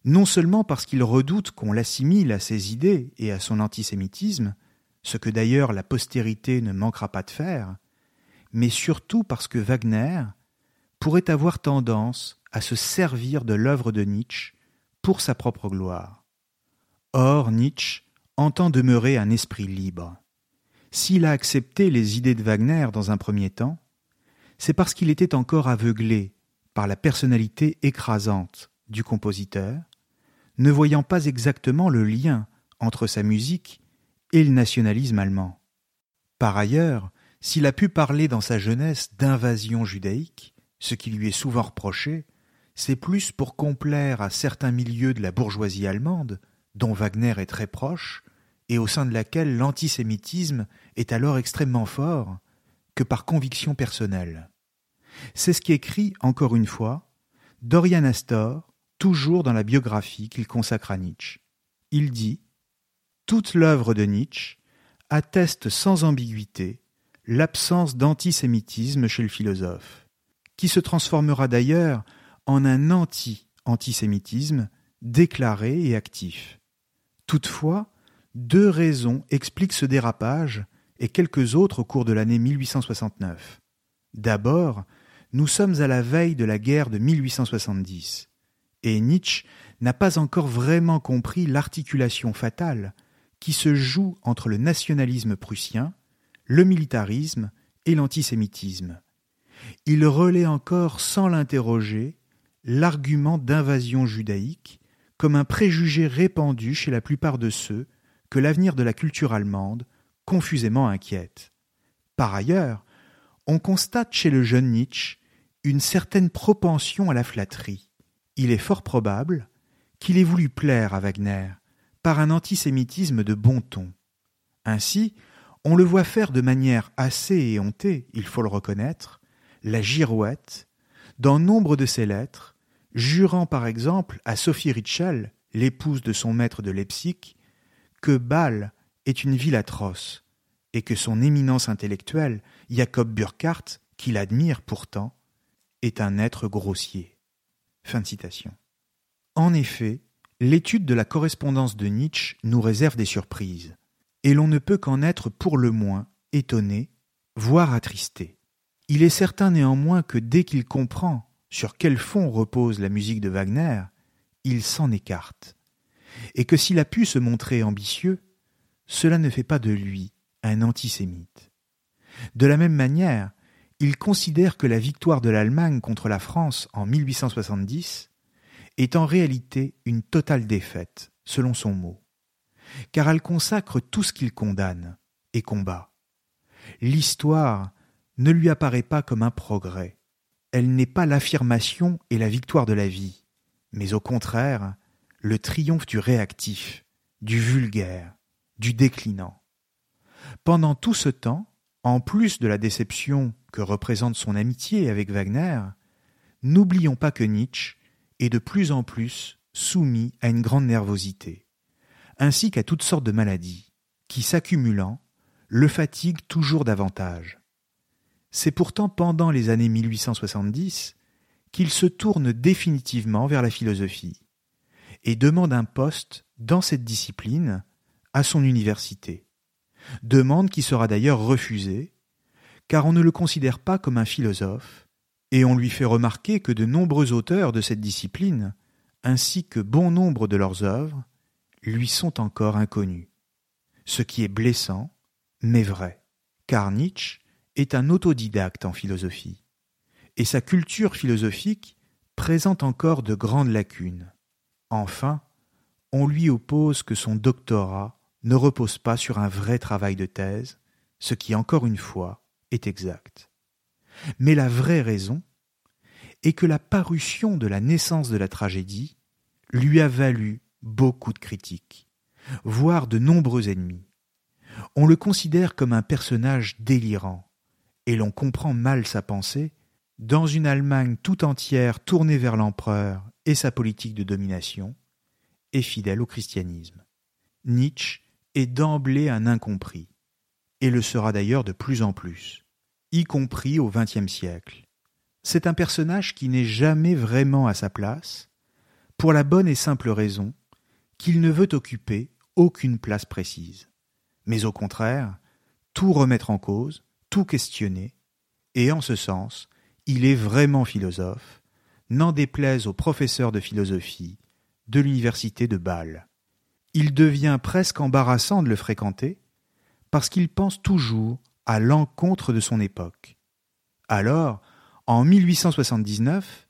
Non seulement parce qu'il redoute qu'on l'assimile à ses idées et à son antisémitisme, ce que d'ailleurs la postérité ne manquera pas de faire, mais surtout parce que Wagner pourrait avoir tendance à se servir de l'œuvre de Nietzsche pour sa propre gloire. Or, Nietzsche entend demeurer un esprit libre. S'il a accepté les idées de Wagner dans un premier temps, c'est parce qu'il était encore aveuglé par la personnalité écrasante du compositeur, ne voyant pas exactement le lien entre sa musique et le nationalisme allemand. Par ailleurs, s'il a pu parler dans sa jeunesse d'invasion judaïque, ce qui lui est souvent reproché, c'est plus pour complaire à certains milieux de la bourgeoisie allemande, dont Wagner est très proche, et au sein de laquelle l'antisémitisme est alors extrêmement fort, que par conviction personnelle. C'est ce qui écrit, encore une fois, Dorian Astor, toujours dans la biographie qu'il consacre à Nietzsche. Il dit Toute l'œuvre de Nietzsche atteste sans ambiguïté l'absence d'antisémitisme chez le philosophe, qui se transformera d'ailleurs en un anti-antisémitisme déclaré et actif. Toutefois, deux raisons expliquent ce dérapage et quelques autres au cours de l'année 1869. D'abord, nous sommes à la veille de la guerre de 1870, et Nietzsche n'a pas encore vraiment compris l'articulation fatale qui se joue entre le nationalisme prussien, le militarisme et l'antisémitisme. Il relaie encore sans l'interroger l'argument d'invasion judaïque comme un préjugé répandu chez la plupart de ceux l'avenir de la culture allemande confusément inquiète. Par ailleurs, on constate chez le jeune Nietzsche une certaine propension à la flatterie. Il est fort probable qu'il ait voulu plaire à Wagner par un antisémitisme de bon ton. Ainsi, on le voit faire de manière assez éhontée, il faut le reconnaître, la girouette dans nombre de ses lettres, jurant par exemple à Sophie Ritschel, l'épouse de son maître de Leipzig, que Bâle est une ville atroce, et que son éminence intellectuelle, Jacob Burckhardt, qu'il admire pourtant, est un être grossier. En effet, l'étude de la correspondance de Nietzsche nous réserve des surprises, et l'on ne peut qu'en être pour le moins étonné, voire attristé. Il est certain néanmoins que dès qu'il comprend sur quel fond repose la musique de Wagner, il s'en écarte, et que s'il a pu se montrer ambitieux, cela ne fait pas de lui un antisémite. De la même manière, il considère que la victoire de l'Allemagne contre la France en 1870 est en réalité une totale défaite, selon son mot, car elle consacre tout ce qu'il condamne et combat. L'histoire ne lui apparaît pas comme un progrès, elle n'est pas l'affirmation et la victoire de la vie, mais au contraire le triomphe du réactif, du vulgaire, du déclinant. Pendant tout ce temps, en plus de la déception que représente son amitié avec Wagner, n'oublions pas que Nietzsche est de plus en plus soumis à une grande nervosité, ainsi qu'à toutes sortes de maladies, qui, s'accumulant, le fatiguent toujours davantage. C'est pourtant pendant les années 1870 qu'il se tourne définitivement vers la philosophie et demande un poste dans cette discipline à son université. Demande qui sera d'ailleurs refusée, car on ne le considère pas comme un philosophe, et on lui fait remarquer que de nombreux auteurs de cette discipline, ainsi que bon nombre de leurs œuvres, lui sont encore inconnus. Ce qui est blessant, mais vrai, car Nietzsche est un autodidacte en philosophie, et sa culture philosophique présente encore de grandes lacunes. Enfin, on lui oppose que son doctorat ne repose pas sur un vrai travail de thèse, ce qui, encore une fois, est exact. Mais la vraie raison est que la parution de la naissance de la tragédie lui a valu beaucoup de critiques, voire de nombreux ennemis. On le considère comme un personnage délirant, et l'on comprend mal sa pensée dans une Allemagne tout entière tournée vers l'empereur et sa politique de domination, et fidèle au christianisme. Nietzsche est d'emblée un incompris, et le sera d'ailleurs de plus en plus, y compris au XXe siècle. C'est un personnage qui n'est jamais vraiment à sa place, pour la bonne et simple raison qu'il ne veut occuper aucune place précise, mais au contraire, tout remettre en cause, tout questionner, et en ce sens, il est vraiment philosophe, n'en déplaise aux professeurs de philosophie de l'université de Bâle. Il devient presque embarrassant de le fréquenter, parce qu'il pense toujours à l'encontre de son époque. Alors, en 1879,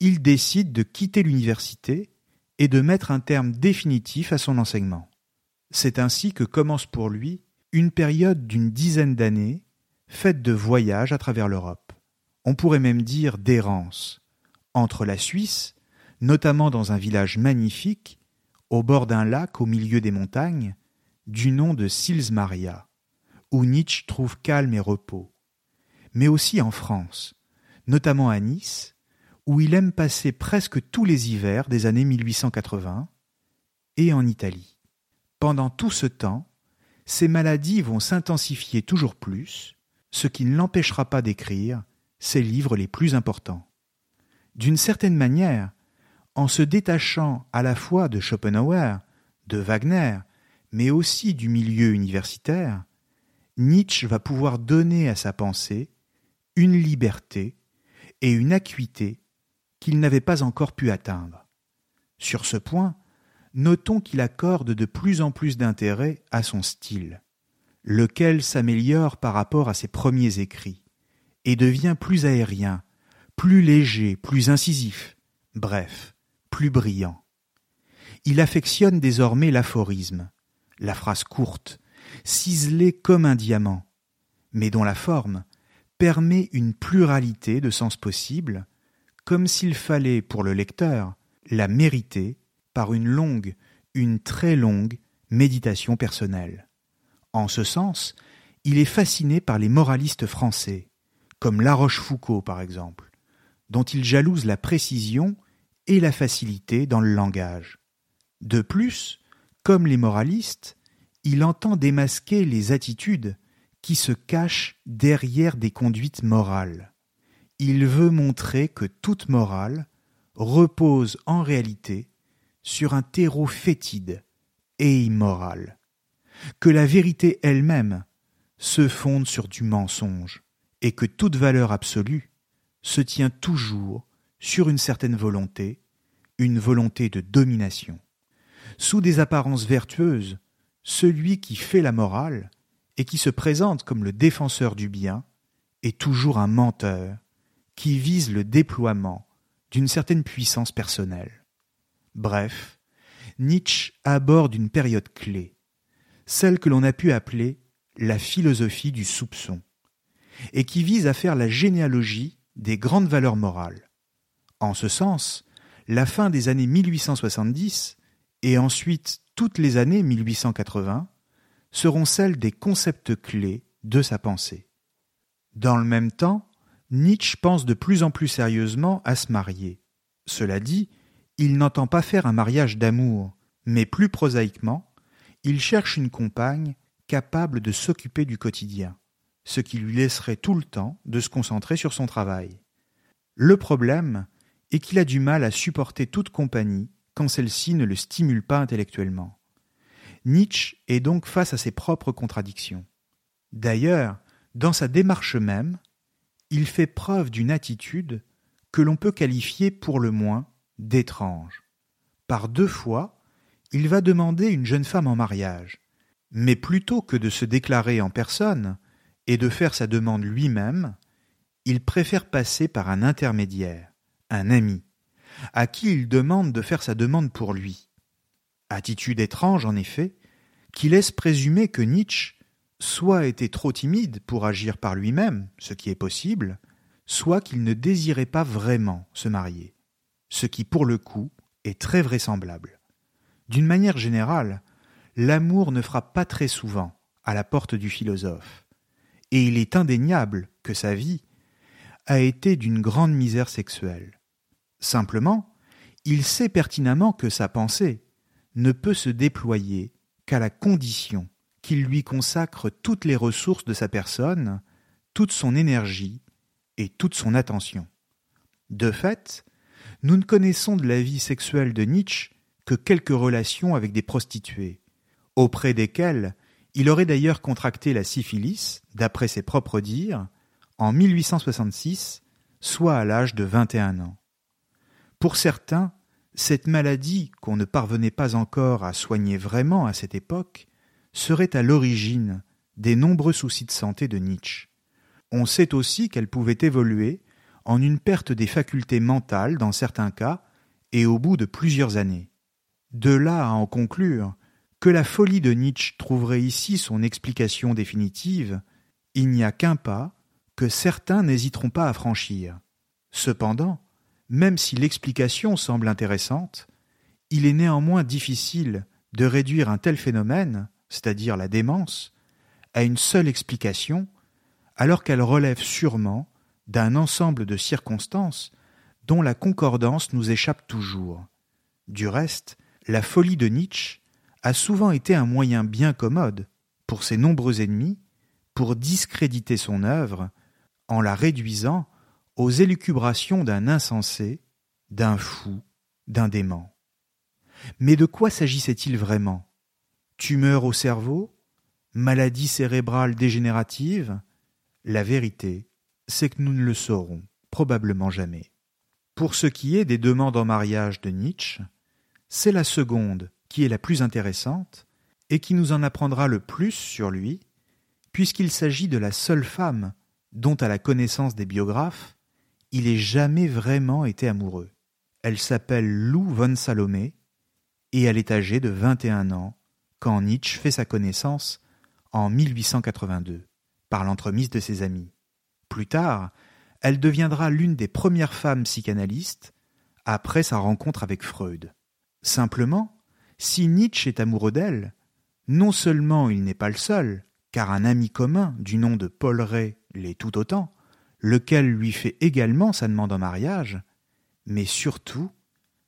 il décide de quitter l'université et de mettre un terme définitif à son enseignement. C'est ainsi que commence pour lui une période d'une dizaine d'années faite de voyages à travers l'Europe. On pourrait même dire d'errance, entre la Suisse, notamment dans un village magnifique, au bord d'un lac au milieu des montagnes, du nom de Sils Maria, où Nietzsche trouve calme et repos, mais aussi en France, notamment à Nice, où il aime passer presque tous les hivers des années 1880, et en Italie. Pendant tout ce temps, ses maladies vont s'intensifier toujours plus, ce qui ne l'empêchera pas d'écrire ses livres les plus importants. D'une certaine manière, en se détachant à la fois de Schopenhauer, de Wagner, mais aussi du milieu universitaire, Nietzsche va pouvoir donner à sa pensée une liberté et une acuité qu'il n'avait pas encore pu atteindre. Sur ce point, notons qu'il accorde de plus en plus d'intérêt à son style, lequel s'améliore par rapport à ses premiers écrits, et devient plus aérien, plus léger, plus incisif, bref, plus brillant. Il affectionne désormais l'aphorisme, la phrase courte, ciselée comme un diamant, mais dont la forme permet une pluralité de sens possibles comme s'il fallait pour le lecteur la mériter par une longue, une très longue méditation personnelle. En ce sens, il est fasciné par les moralistes français, comme La Rochefoucauld par exemple, dont il jalouse la précision et la facilité dans le langage. De plus, comme les moralistes, il entend démasquer les attitudes qui se cachent derrière des conduites morales il veut montrer que toute morale repose en réalité sur un terreau fétide et immoral, que la vérité elle-même se fonde sur du mensonge, et que toute valeur absolue se tient toujours sur une certaine volonté, une volonté de domination. Sous des apparences vertueuses, celui qui fait la morale et qui se présente comme le défenseur du bien est toujours un menteur qui vise le déploiement d'une certaine puissance personnelle. Bref, Nietzsche aborde une période clé, celle que l'on a pu appeler la philosophie du soupçon, et qui vise à faire la généalogie des grandes valeurs morales. En ce sens, la fin des années 1870 et ensuite toutes les années 1880 seront celles des concepts clés de sa pensée. Dans le même temps, Nietzsche pense de plus en plus sérieusement à se marier. Cela dit, il n'entend pas faire un mariage d'amour, mais plus prosaïquement, il cherche une compagne capable de s'occuper du quotidien, ce qui lui laisserait tout le temps de se concentrer sur son travail. Le problème est qu'il a du mal à supporter toute compagnie quand celle-ci ne le stimule pas intellectuellement. Nietzsche est donc face à ses propres contradictions. D'ailleurs, dans sa démarche même, il fait preuve d'une attitude que l'on peut qualifier pour le moins d'étrange. Par deux fois, il va demander une jeune femme en mariage, mais plutôt que de se déclarer en personne et de faire sa demande lui-même, il préfère passer par un intermédiaire, un ami, à qui il demande de faire sa demande pour lui. Attitude étrange, en effet, qui laisse présumer que Nietzsche soit était trop timide pour agir par lui-même, ce qui est possible, soit qu'il ne désirait pas vraiment se marier, ce qui pour le coup est très vraisemblable. D'une manière générale, l'amour ne frappe pas très souvent à la porte du philosophe, et il est indéniable que sa vie a été d'une grande misère sexuelle. Simplement, il sait pertinemment que sa pensée ne peut se déployer qu'à la condition qu'il lui consacre toutes les ressources de sa personne, toute son énergie et toute son attention. De fait, nous ne connaissons de la vie sexuelle de Nietzsche que quelques relations avec des prostituées, auprès desquelles il aurait d'ailleurs contracté la syphilis, d'après ses propres dires, en 1866, soit à l'âge de 21 ans. Pour certains, cette maladie qu'on ne parvenait pas encore à soigner vraiment à cette époque serait à l'origine des nombreux soucis de santé de Nietzsche. On sait aussi qu'elle pouvait évoluer en une perte des facultés mentales dans certains cas et au bout de plusieurs années. De là à en conclure que la folie de Nietzsche trouverait ici son explication définitive, il n'y a qu'un pas que certains n'hésiteront pas à franchir. Cependant, même si l'explication semble intéressante, il est néanmoins difficile de réduire un tel phénomène, c'est-à-dire la démence, à une seule explication, alors qu'elle relève sûrement d'un ensemble de circonstances dont la concordance nous échappe toujours. Du reste, la folie de Nietzsche a souvent été un moyen bien commode, pour ses nombreux ennemis, pour discréditer son œuvre, en la réduisant aux élucubrations d'un insensé, d'un fou, d'un dément. Mais de quoi s'agissait-il vraiment? Tumeur au cerveau? Maladie cérébrale dégénérative? La vérité, c'est que nous ne le saurons probablement jamais. Pour ce qui est des demandes en mariage de Nietzsche, c'est la seconde est la plus intéressante et qui nous en apprendra le plus sur lui, puisqu'il s'agit de la seule femme dont à la connaissance des biographes, il ait jamais vraiment été amoureux. Elle s'appelle Lou von Salomé et elle est âgée de 21 ans quand Nietzsche fait sa connaissance en 1882 par l'entremise de ses amis. Plus tard, elle deviendra l'une des premières femmes psychanalystes après sa rencontre avec Freud. Simplement, si Nietzsche est amoureux d'elle, non seulement il n'est pas le seul, car un ami commun du nom de Paul Ray l'est tout autant, lequel lui fait également sa demande en mariage, mais surtout,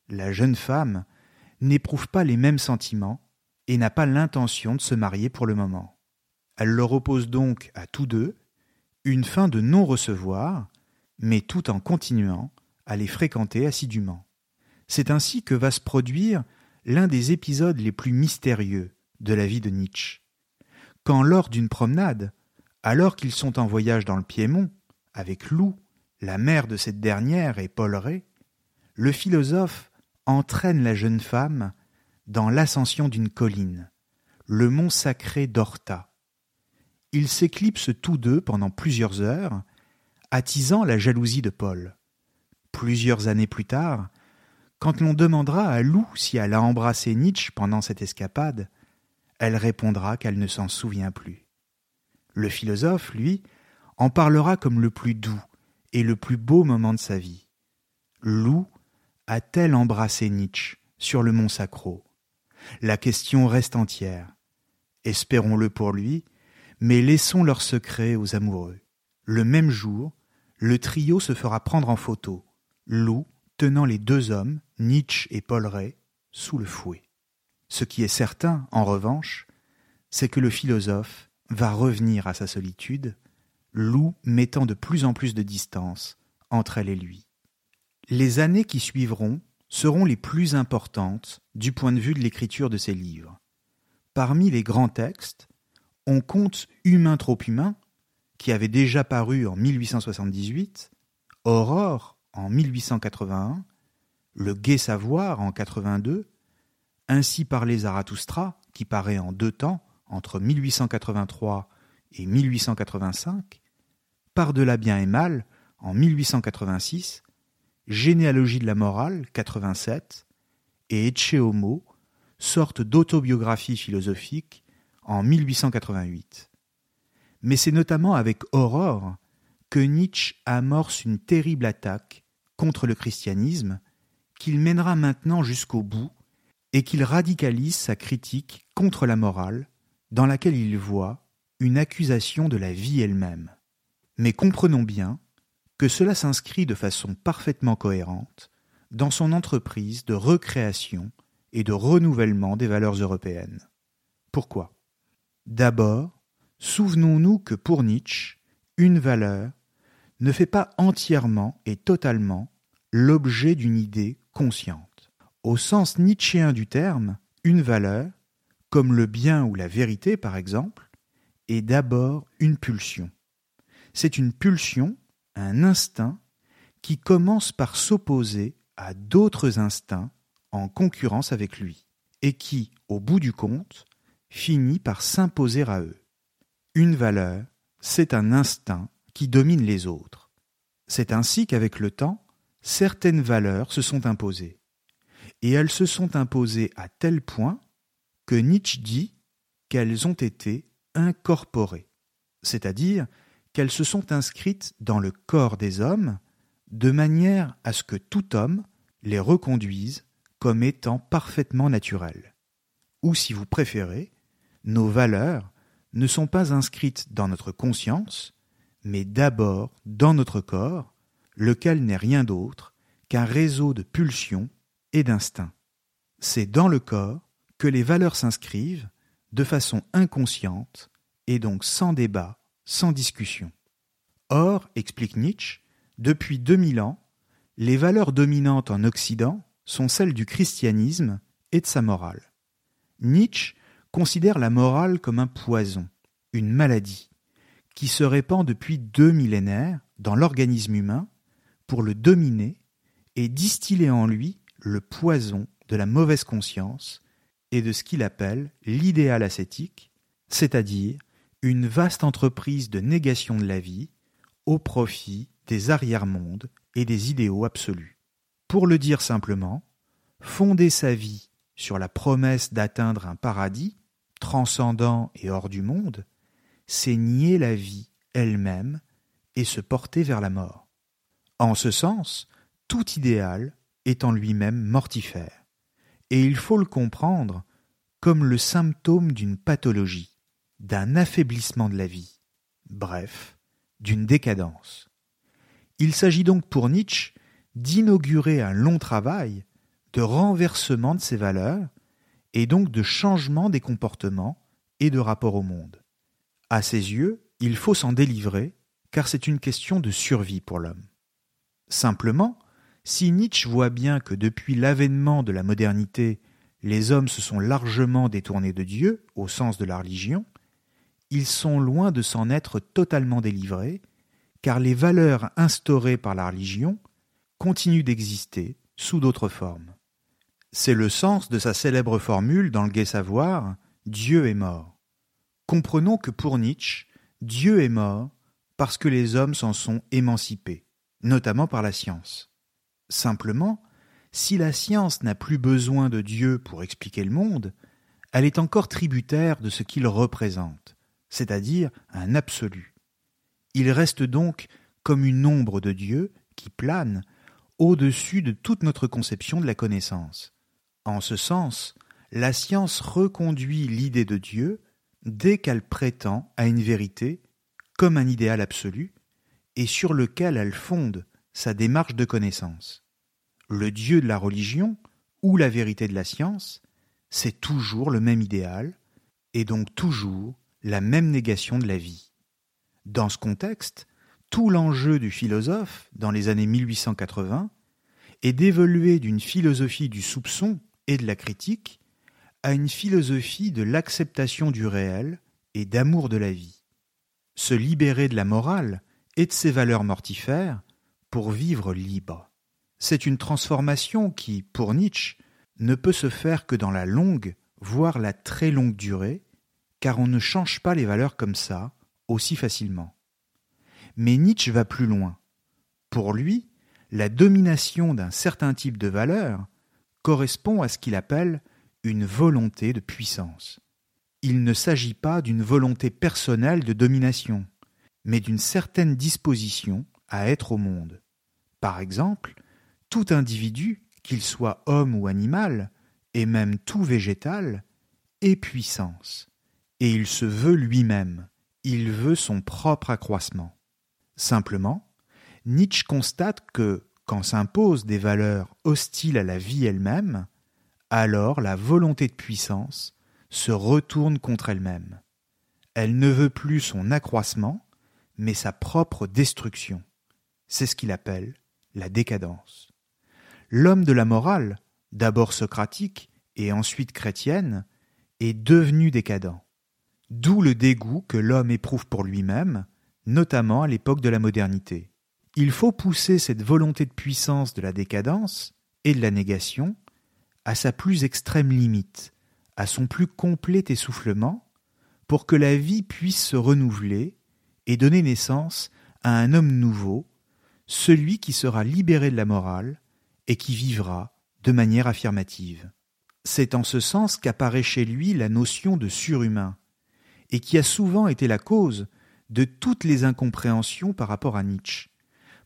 la jeune femme n'éprouve pas les mêmes sentiments et n'a pas l'intention de se marier pour le moment. Elle leur oppose donc à tous deux une fin de non-recevoir, mais tout en continuant à les fréquenter assidûment. C'est ainsi que va se produire l'un des épisodes les plus mystérieux de la vie de Nietzsche. Quand lors d'une promenade, alors qu'ils sont en voyage dans le Piémont, avec Lou, la mère de cette dernière et Paul Ray, le philosophe entraîne la jeune femme dans l'ascension d'une colline, le mont sacré d'Orta. Ils s'éclipsent tous deux pendant plusieurs heures, attisant la jalousie de Paul. Plusieurs années plus tard, quand l'on demandera à Lou si elle a embrassé Nietzsche pendant cette escapade, elle répondra qu'elle ne s'en souvient plus. Le philosophe, lui, en parlera comme le plus doux et le plus beau moment de sa vie. Lou a-t-elle embrassé Nietzsche sur le mont Sacro? La question reste entière. Espérons-le pour lui, mais laissons leur secret aux amoureux. Le même jour, le trio se fera prendre en photo, Lou tenant les deux hommes, Nietzsche et Paul Ray, sous le fouet. Ce qui est certain, en revanche, c'est que le philosophe va revenir à sa solitude Lou mettant de plus en plus de distance entre elle et lui. Les années qui suivront seront les plus importantes du point de vue de l'écriture de ces livres. Parmi les grands textes, on compte Humain trop humain, qui avait déjà paru en 1878, Aurore en 1881, Le Gai Savoir en 82, Ainsi parlait Zarathustra, qui paraît en deux temps, entre 1883 et 1885, Par-delà bien et mal en 1886, Généalogie de la morale 87 et Ecce Homo, sorte d'autobiographie philosophique en 1888. Mais c'est notamment avec Aurore que Nietzsche amorce une terrible attaque contre le christianisme qu'il mènera maintenant jusqu'au bout et qu'il radicalise sa critique contre la morale dans laquelle il voit une accusation de la vie elle-même. Mais comprenons bien que cela s'inscrit de façon parfaitement cohérente dans son entreprise de recréation et de renouvellement des valeurs européennes. Pourquoi? D'abord, souvenons-nous que pour Nietzsche, une valeur ne fait pas entièrement et totalement l'objet d'une idée consciente. Au sens nietzschéen du terme, une valeur, comme le bien ou la vérité par exemple, est d'abord une pulsion. C'est une pulsion, un instinct, qui commence par s'opposer à d'autres instincts en concurrence avec lui, et qui, au bout du compte, finit par s'imposer à eux. Une valeur, c'est un instinct qui domine les autres. C'est ainsi qu'avec le temps, certaines valeurs se sont imposées. Et elles se sont imposées à tel point que Nietzsche dit qu'elles ont été incorporées, c'est-à-dire qu'elles se sont inscrites dans le corps des hommes de manière à ce que tout homme les reconduise comme étant parfaitement naturelles. Ou si vous préférez, nos valeurs ne sont pas inscrites dans notre conscience, mais d'abord dans notre corps, lequel n'est rien d'autre qu'un réseau de pulsions et d'instincts. C'est dans le corps que les valeurs s'inscrivent de façon inconsciente et donc sans débat, sans discussion. Or, explique Nietzsche, depuis 2000 ans, les valeurs dominantes en Occident sont celles du christianisme et de sa morale. Nietzsche considère la morale comme un poison, une maladie, qui se répand depuis deux millénaires dans l'organisme humain pour le dominer et distiller en lui le poison de la mauvaise conscience et de ce qu'il appelle l'idéal ascétique, c'est-à-dire une vaste entreprise de négation de la vie au profit des arrière-mondes et des idéaux absolus. Pour le dire simplement, fonder sa vie sur la promesse d'atteindre un paradis, transcendant et hors du monde, c'est nier la vie elle-même et se porter vers la mort. En ce sens, tout idéal est en lui-même mortifère, et il faut le comprendre comme le symptôme d'une pathologie, d'un affaiblissement de la vie, bref, d'une décadence. Il s'agit donc pour Nietzsche d'inaugurer un long travail de renversement de ses valeurs et donc de changement des comportements et de rapport au monde. À ses yeux, il faut s'en délivrer, car c'est une question de survie pour l'homme. Simplement, si Nietzsche voit bien que depuis l'avènement de la modernité, les hommes se sont largement détournés de Dieu, au sens de la religion, ils sont loin de s'en être totalement délivrés, car les valeurs instaurées par la religion continuent d'exister sous d'autres formes. C'est le sens de sa célèbre formule dans le Gai Savoir Dieu est mort. Comprenons que pour Nietzsche, Dieu est mort parce que les hommes s'en sont émancipés, notamment par la science. Simplement, si la science n'a plus besoin de Dieu pour expliquer le monde, elle est encore tributaire de ce qu'il représente, c'est-à-dire un absolu. Il reste donc comme une ombre de Dieu qui plane au-dessus de toute notre conception de la connaissance. En ce sens, la science reconduit l'idée de Dieu dès qu'elle prétend à une vérité comme un idéal absolu et sur lequel elle fonde sa démarche de connaissance. Le Dieu de la religion ou la vérité de la science, c'est toujours le même idéal et donc toujours la même négation de la vie. Dans ce contexte, tout l'enjeu du philosophe, dans les années 1880, est d'évoluer d'une philosophie du soupçon et de la critique à une philosophie de l'acceptation du réel et d'amour de la vie. Se libérer de la morale et de ses valeurs mortifères pour vivre libre. C'est une transformation qui, pour Nietzsche, ne peut se faire que dans la longue, voire la très longue durée, car on ne change pas les valeurs comme ça, aussi facilement. Mais Nietzsche va plus loin. Pour lui, la domination d'un certain type de valeurs correspond à ce qu'il appelle une volonté de puissance. Il ne s'agit pas d'une volonté personnelle de domination, mais d'une certaine disposition à être au monde. Par exemple, tout individu, qu'il soit homme ou animal, et même tout végétal, est puissance, et il se veut lui-même, il veut son propre accroissement. Simplement, Nietzsche constate que, quand s'imposent des valeurs hostiles à la vie elle-même, alors la volonté de puissance se retourne contre elle-même. Elle ne veut plus son accroissement, mais sa propre destruction. C'est ce qu'il appelle la décadence. L'homme de la morale, d'abord socratique et ensuite chrétienne, est devenu décadent. D'où le dégoût que l'homme éprouve pour lui-même, notamment à l'époque de la modernité. Il faut pousser cette volonté de puissance de la décadence et de la négation à sa plus extrême limite, à son plus complet essoufflement, pour que la vie puisse se renouveler et donner naissance à un homme nouveau, celui qui sera libéré de la morale et qui vivra de manière affirmative. C'est en ce sens qu'apparaît chez lui la notion de surhumain, et qui a souvent été la cause de toutes les incompréhensions par rapport à Nietzsche.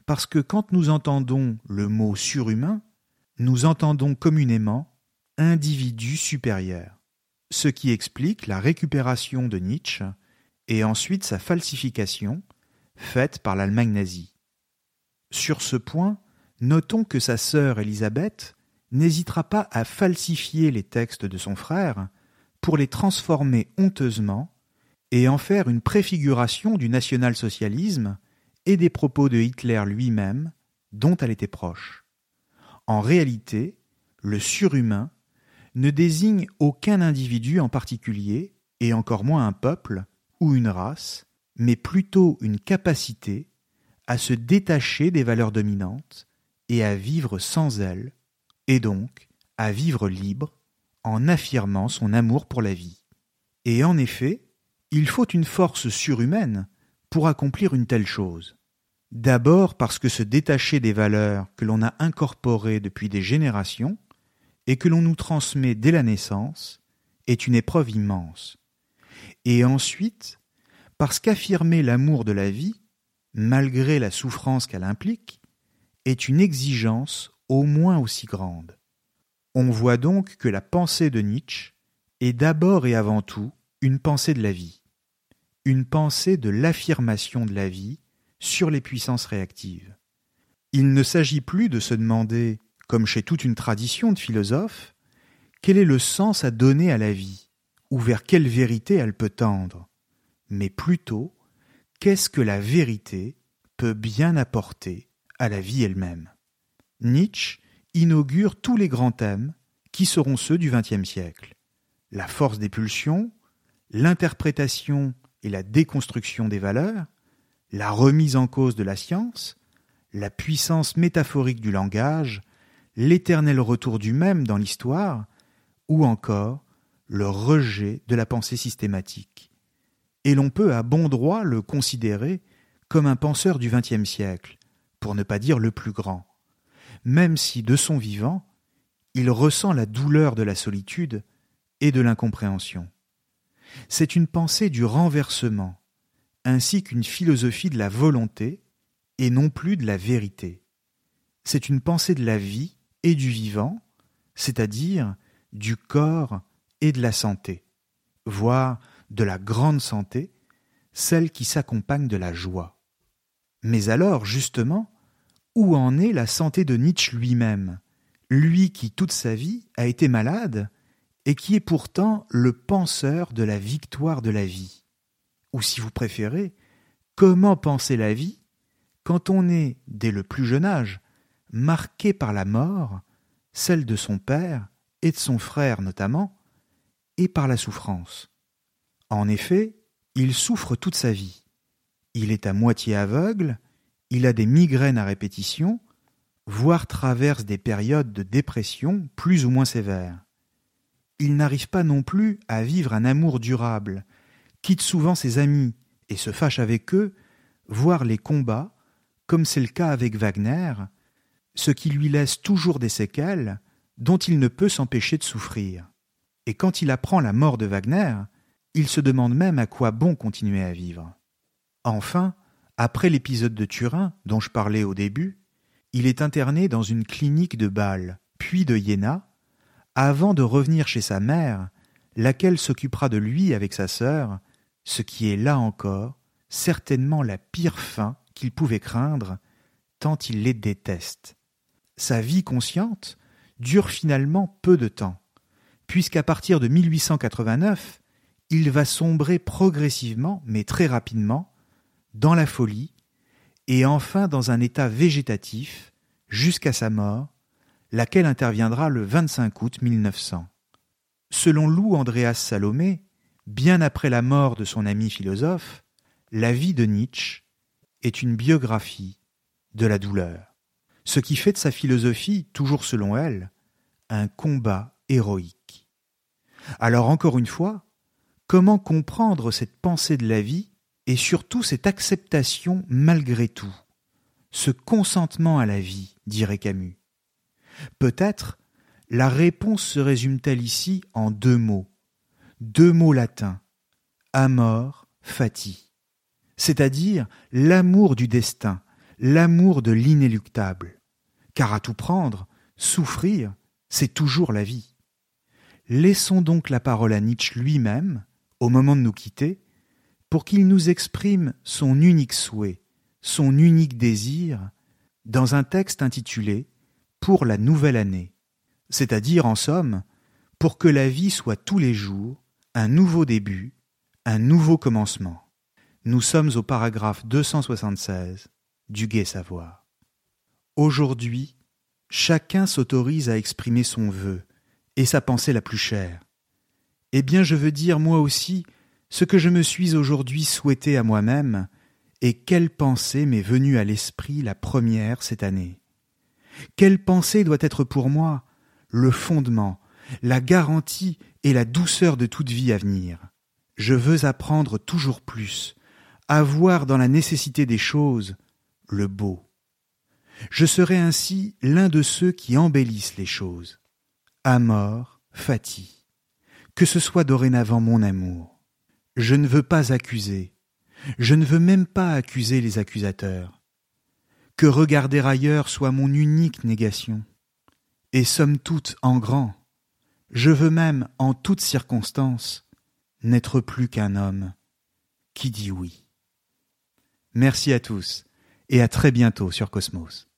Parce que quand nous entendons le mot surhumain, nous entendons communément individu supérieur, ce qui explique la récupération de Nietzsche et ensuite sa falsification faite par l'Allemagne nazie. Sur ce point, notons que sa sœur Élisabeth n'hésitera pas à falsifier les textes de son frère pour les transformer honteusement et en faire une préfiguration du national-socialisme et des propos de Hitler lui-même dont elle était proche. En réalité, le surhumain ne désigne aucun individu en particulier, et encore moins un peuple ou une race, mais plutôt une capacité à se détacher des valeurs dominantes et à vivre sans elles, et donc à vivre libre en affirmant son amour pour la vie. Et en effet, il faut une force surhumaine pour accomplir une telle chose. D'abord parce que se détacher des valeurs que l'on a incorporées depuis des générations et que l'on nous transmet dès la naissance est une épreuve immense. Et ensuite parce qu'affirmer l'amour de la vie, malgré la souffrance qu'elle implique, est une exigence au moins aussi grande. On voit donc que la pensée de Nietzsche est d'abord et avant tout une pensée de la vie une pensée de l'affirmation de la vie sur les puissances réactives. Il ne s'agit plus de se demander, comme chez toute une tradition de philosophes, quel est le sens à donner à la vie, ou vers quelle vérité elle peut tendre, mais plutôt qu'est-ce que la vérité peut bien apporter à la vie elle-même. Nietzsche inaugure tous les grands thèmes qui seront ceux du XXe siècle. La force des pulsions, l'interprétation et la déconstruction des valeurs, la remise en cause de la science, la puissance métaphorique du langage, l'éternel retour du même dans l'histoire, ou encore le rejet de la pensée systématique. Et l'on peut à bon droit le considérer comme un penseur du XXe siècle, pour ne pas dire le plus grand, même si de son vivant, il ressent la douleur de la solitude et de l'incompréhension c'est une pensée du renversement, ainsi qu'une philosophie de la volonté, et non plus de la vérité. C'est une pensée de la vie et du vivant, c'est-à-dire du corps et de la santé, voire de la grande santé, celle qui s'accompagne de la joie. Mais alors, justement, où en est la santé de Nietzsche lui-même, lui qui toute sa vie a été malade et qui est pourtant le penseur de la victoire de la vie, ou si vous préférez, Comment penser la vie quand on est, dès le plus jeune âge, marqué par la mort, celle de son père et de son frère notamment, par la souffrance. En effet, il souffre toute sa vie. Il est à moitié aveugle, il a des migraines à répétition, voire traverse des périodes de dépression plus ou moins sévères. Il n'arrive pas non plus à vivre un amour durable, quitte souvent ses amis et se fâche avec eux, voire les combats, comme c'est le cas avec Wagner, ce qui lui laisse toujours des séquelles dont il ne peut s'empêcher de souffrir. Et quand il apprend la mort de Wagner, il se demande même à quoi bon continuer à vivre. Enfin, après l'épisode de Turin dont je parlais au début, il est interné dans une clinique de Bâle, puis de Iéna, avant de revenir chez sa mère, laquelle s'occupera de lui avec sa sœur, ce qui est là encore certainement la pire fin qu'il pouvait craindre, tant il les déteste. Sa vie consciente dure finalement peu de temps, puisqu'à partir de 1889, il va sombrer progressivement, mais très rapidement, dans la folie, et enfin dans un état végétatif, jusqu'à sa mort, laquelle interviendra le 25 août 1900. Selon Lou Andreas Salomé, bien après la mort de son ami philosophe, la vie de Nietzsche est une biographie de la douleur, ce qui fait de sa philosophie, toujours selon elle, un combat héroïque. Alors encore une fois, comment comprendre cette pensée de la vie et surtout cette acceptation malgré tout, ce consentement à la vie, dirait Camus Peut-être la réponse se résume-t-elle ici en deux mots, deux mots latins, amor fati, c'est-à-dire l'amour du destin, l'amour de l'inéluctable. Car à tout prendre, souffrir, c'est toujours la vie. Laissons donc la parole à Nietzsche lui-même, au moment de nous quitter, pour qu'il nous exprime son unique souhait, son unique désir, dans un texte intitulé Pour la nouvelle année, c'est-à-dire en somme, pour que la vie soit tous les jours un nouveau début, un nouveau commencement. Nous sommes au paragraphe 276 du Gai Savoir. Aujourd'hui, chacun s'autorise à exprimer son vœu et sa pensée la plus chère. Eh bien, je veux dire moi aussi ce que je me suis aujourd'hui souhaité à moi-même, et quelle pensée m'est venue à l'esprit la première cette année? Quelle pensée doit être pour moi le fondement, la garantie et la douceur de toute vie à venir? Je veux apprendre toujours plus, à voir dans la nécessité des choses le beau. Je serai ainsi l'un de ceux qui embellissent les choses. Amor, fati. Que ce soit dorénavant mon amour. Je ne veux pas accuser. Je ne veux même pas accuser les accusateurs. Que regarder ailleurs soit mon unique négation. Et somme toute en grand. Je veux même, en toutes circonstances, n'être plus qu'un homme qui dit oui. Merci à tous et à très bientôt sur Cosmos.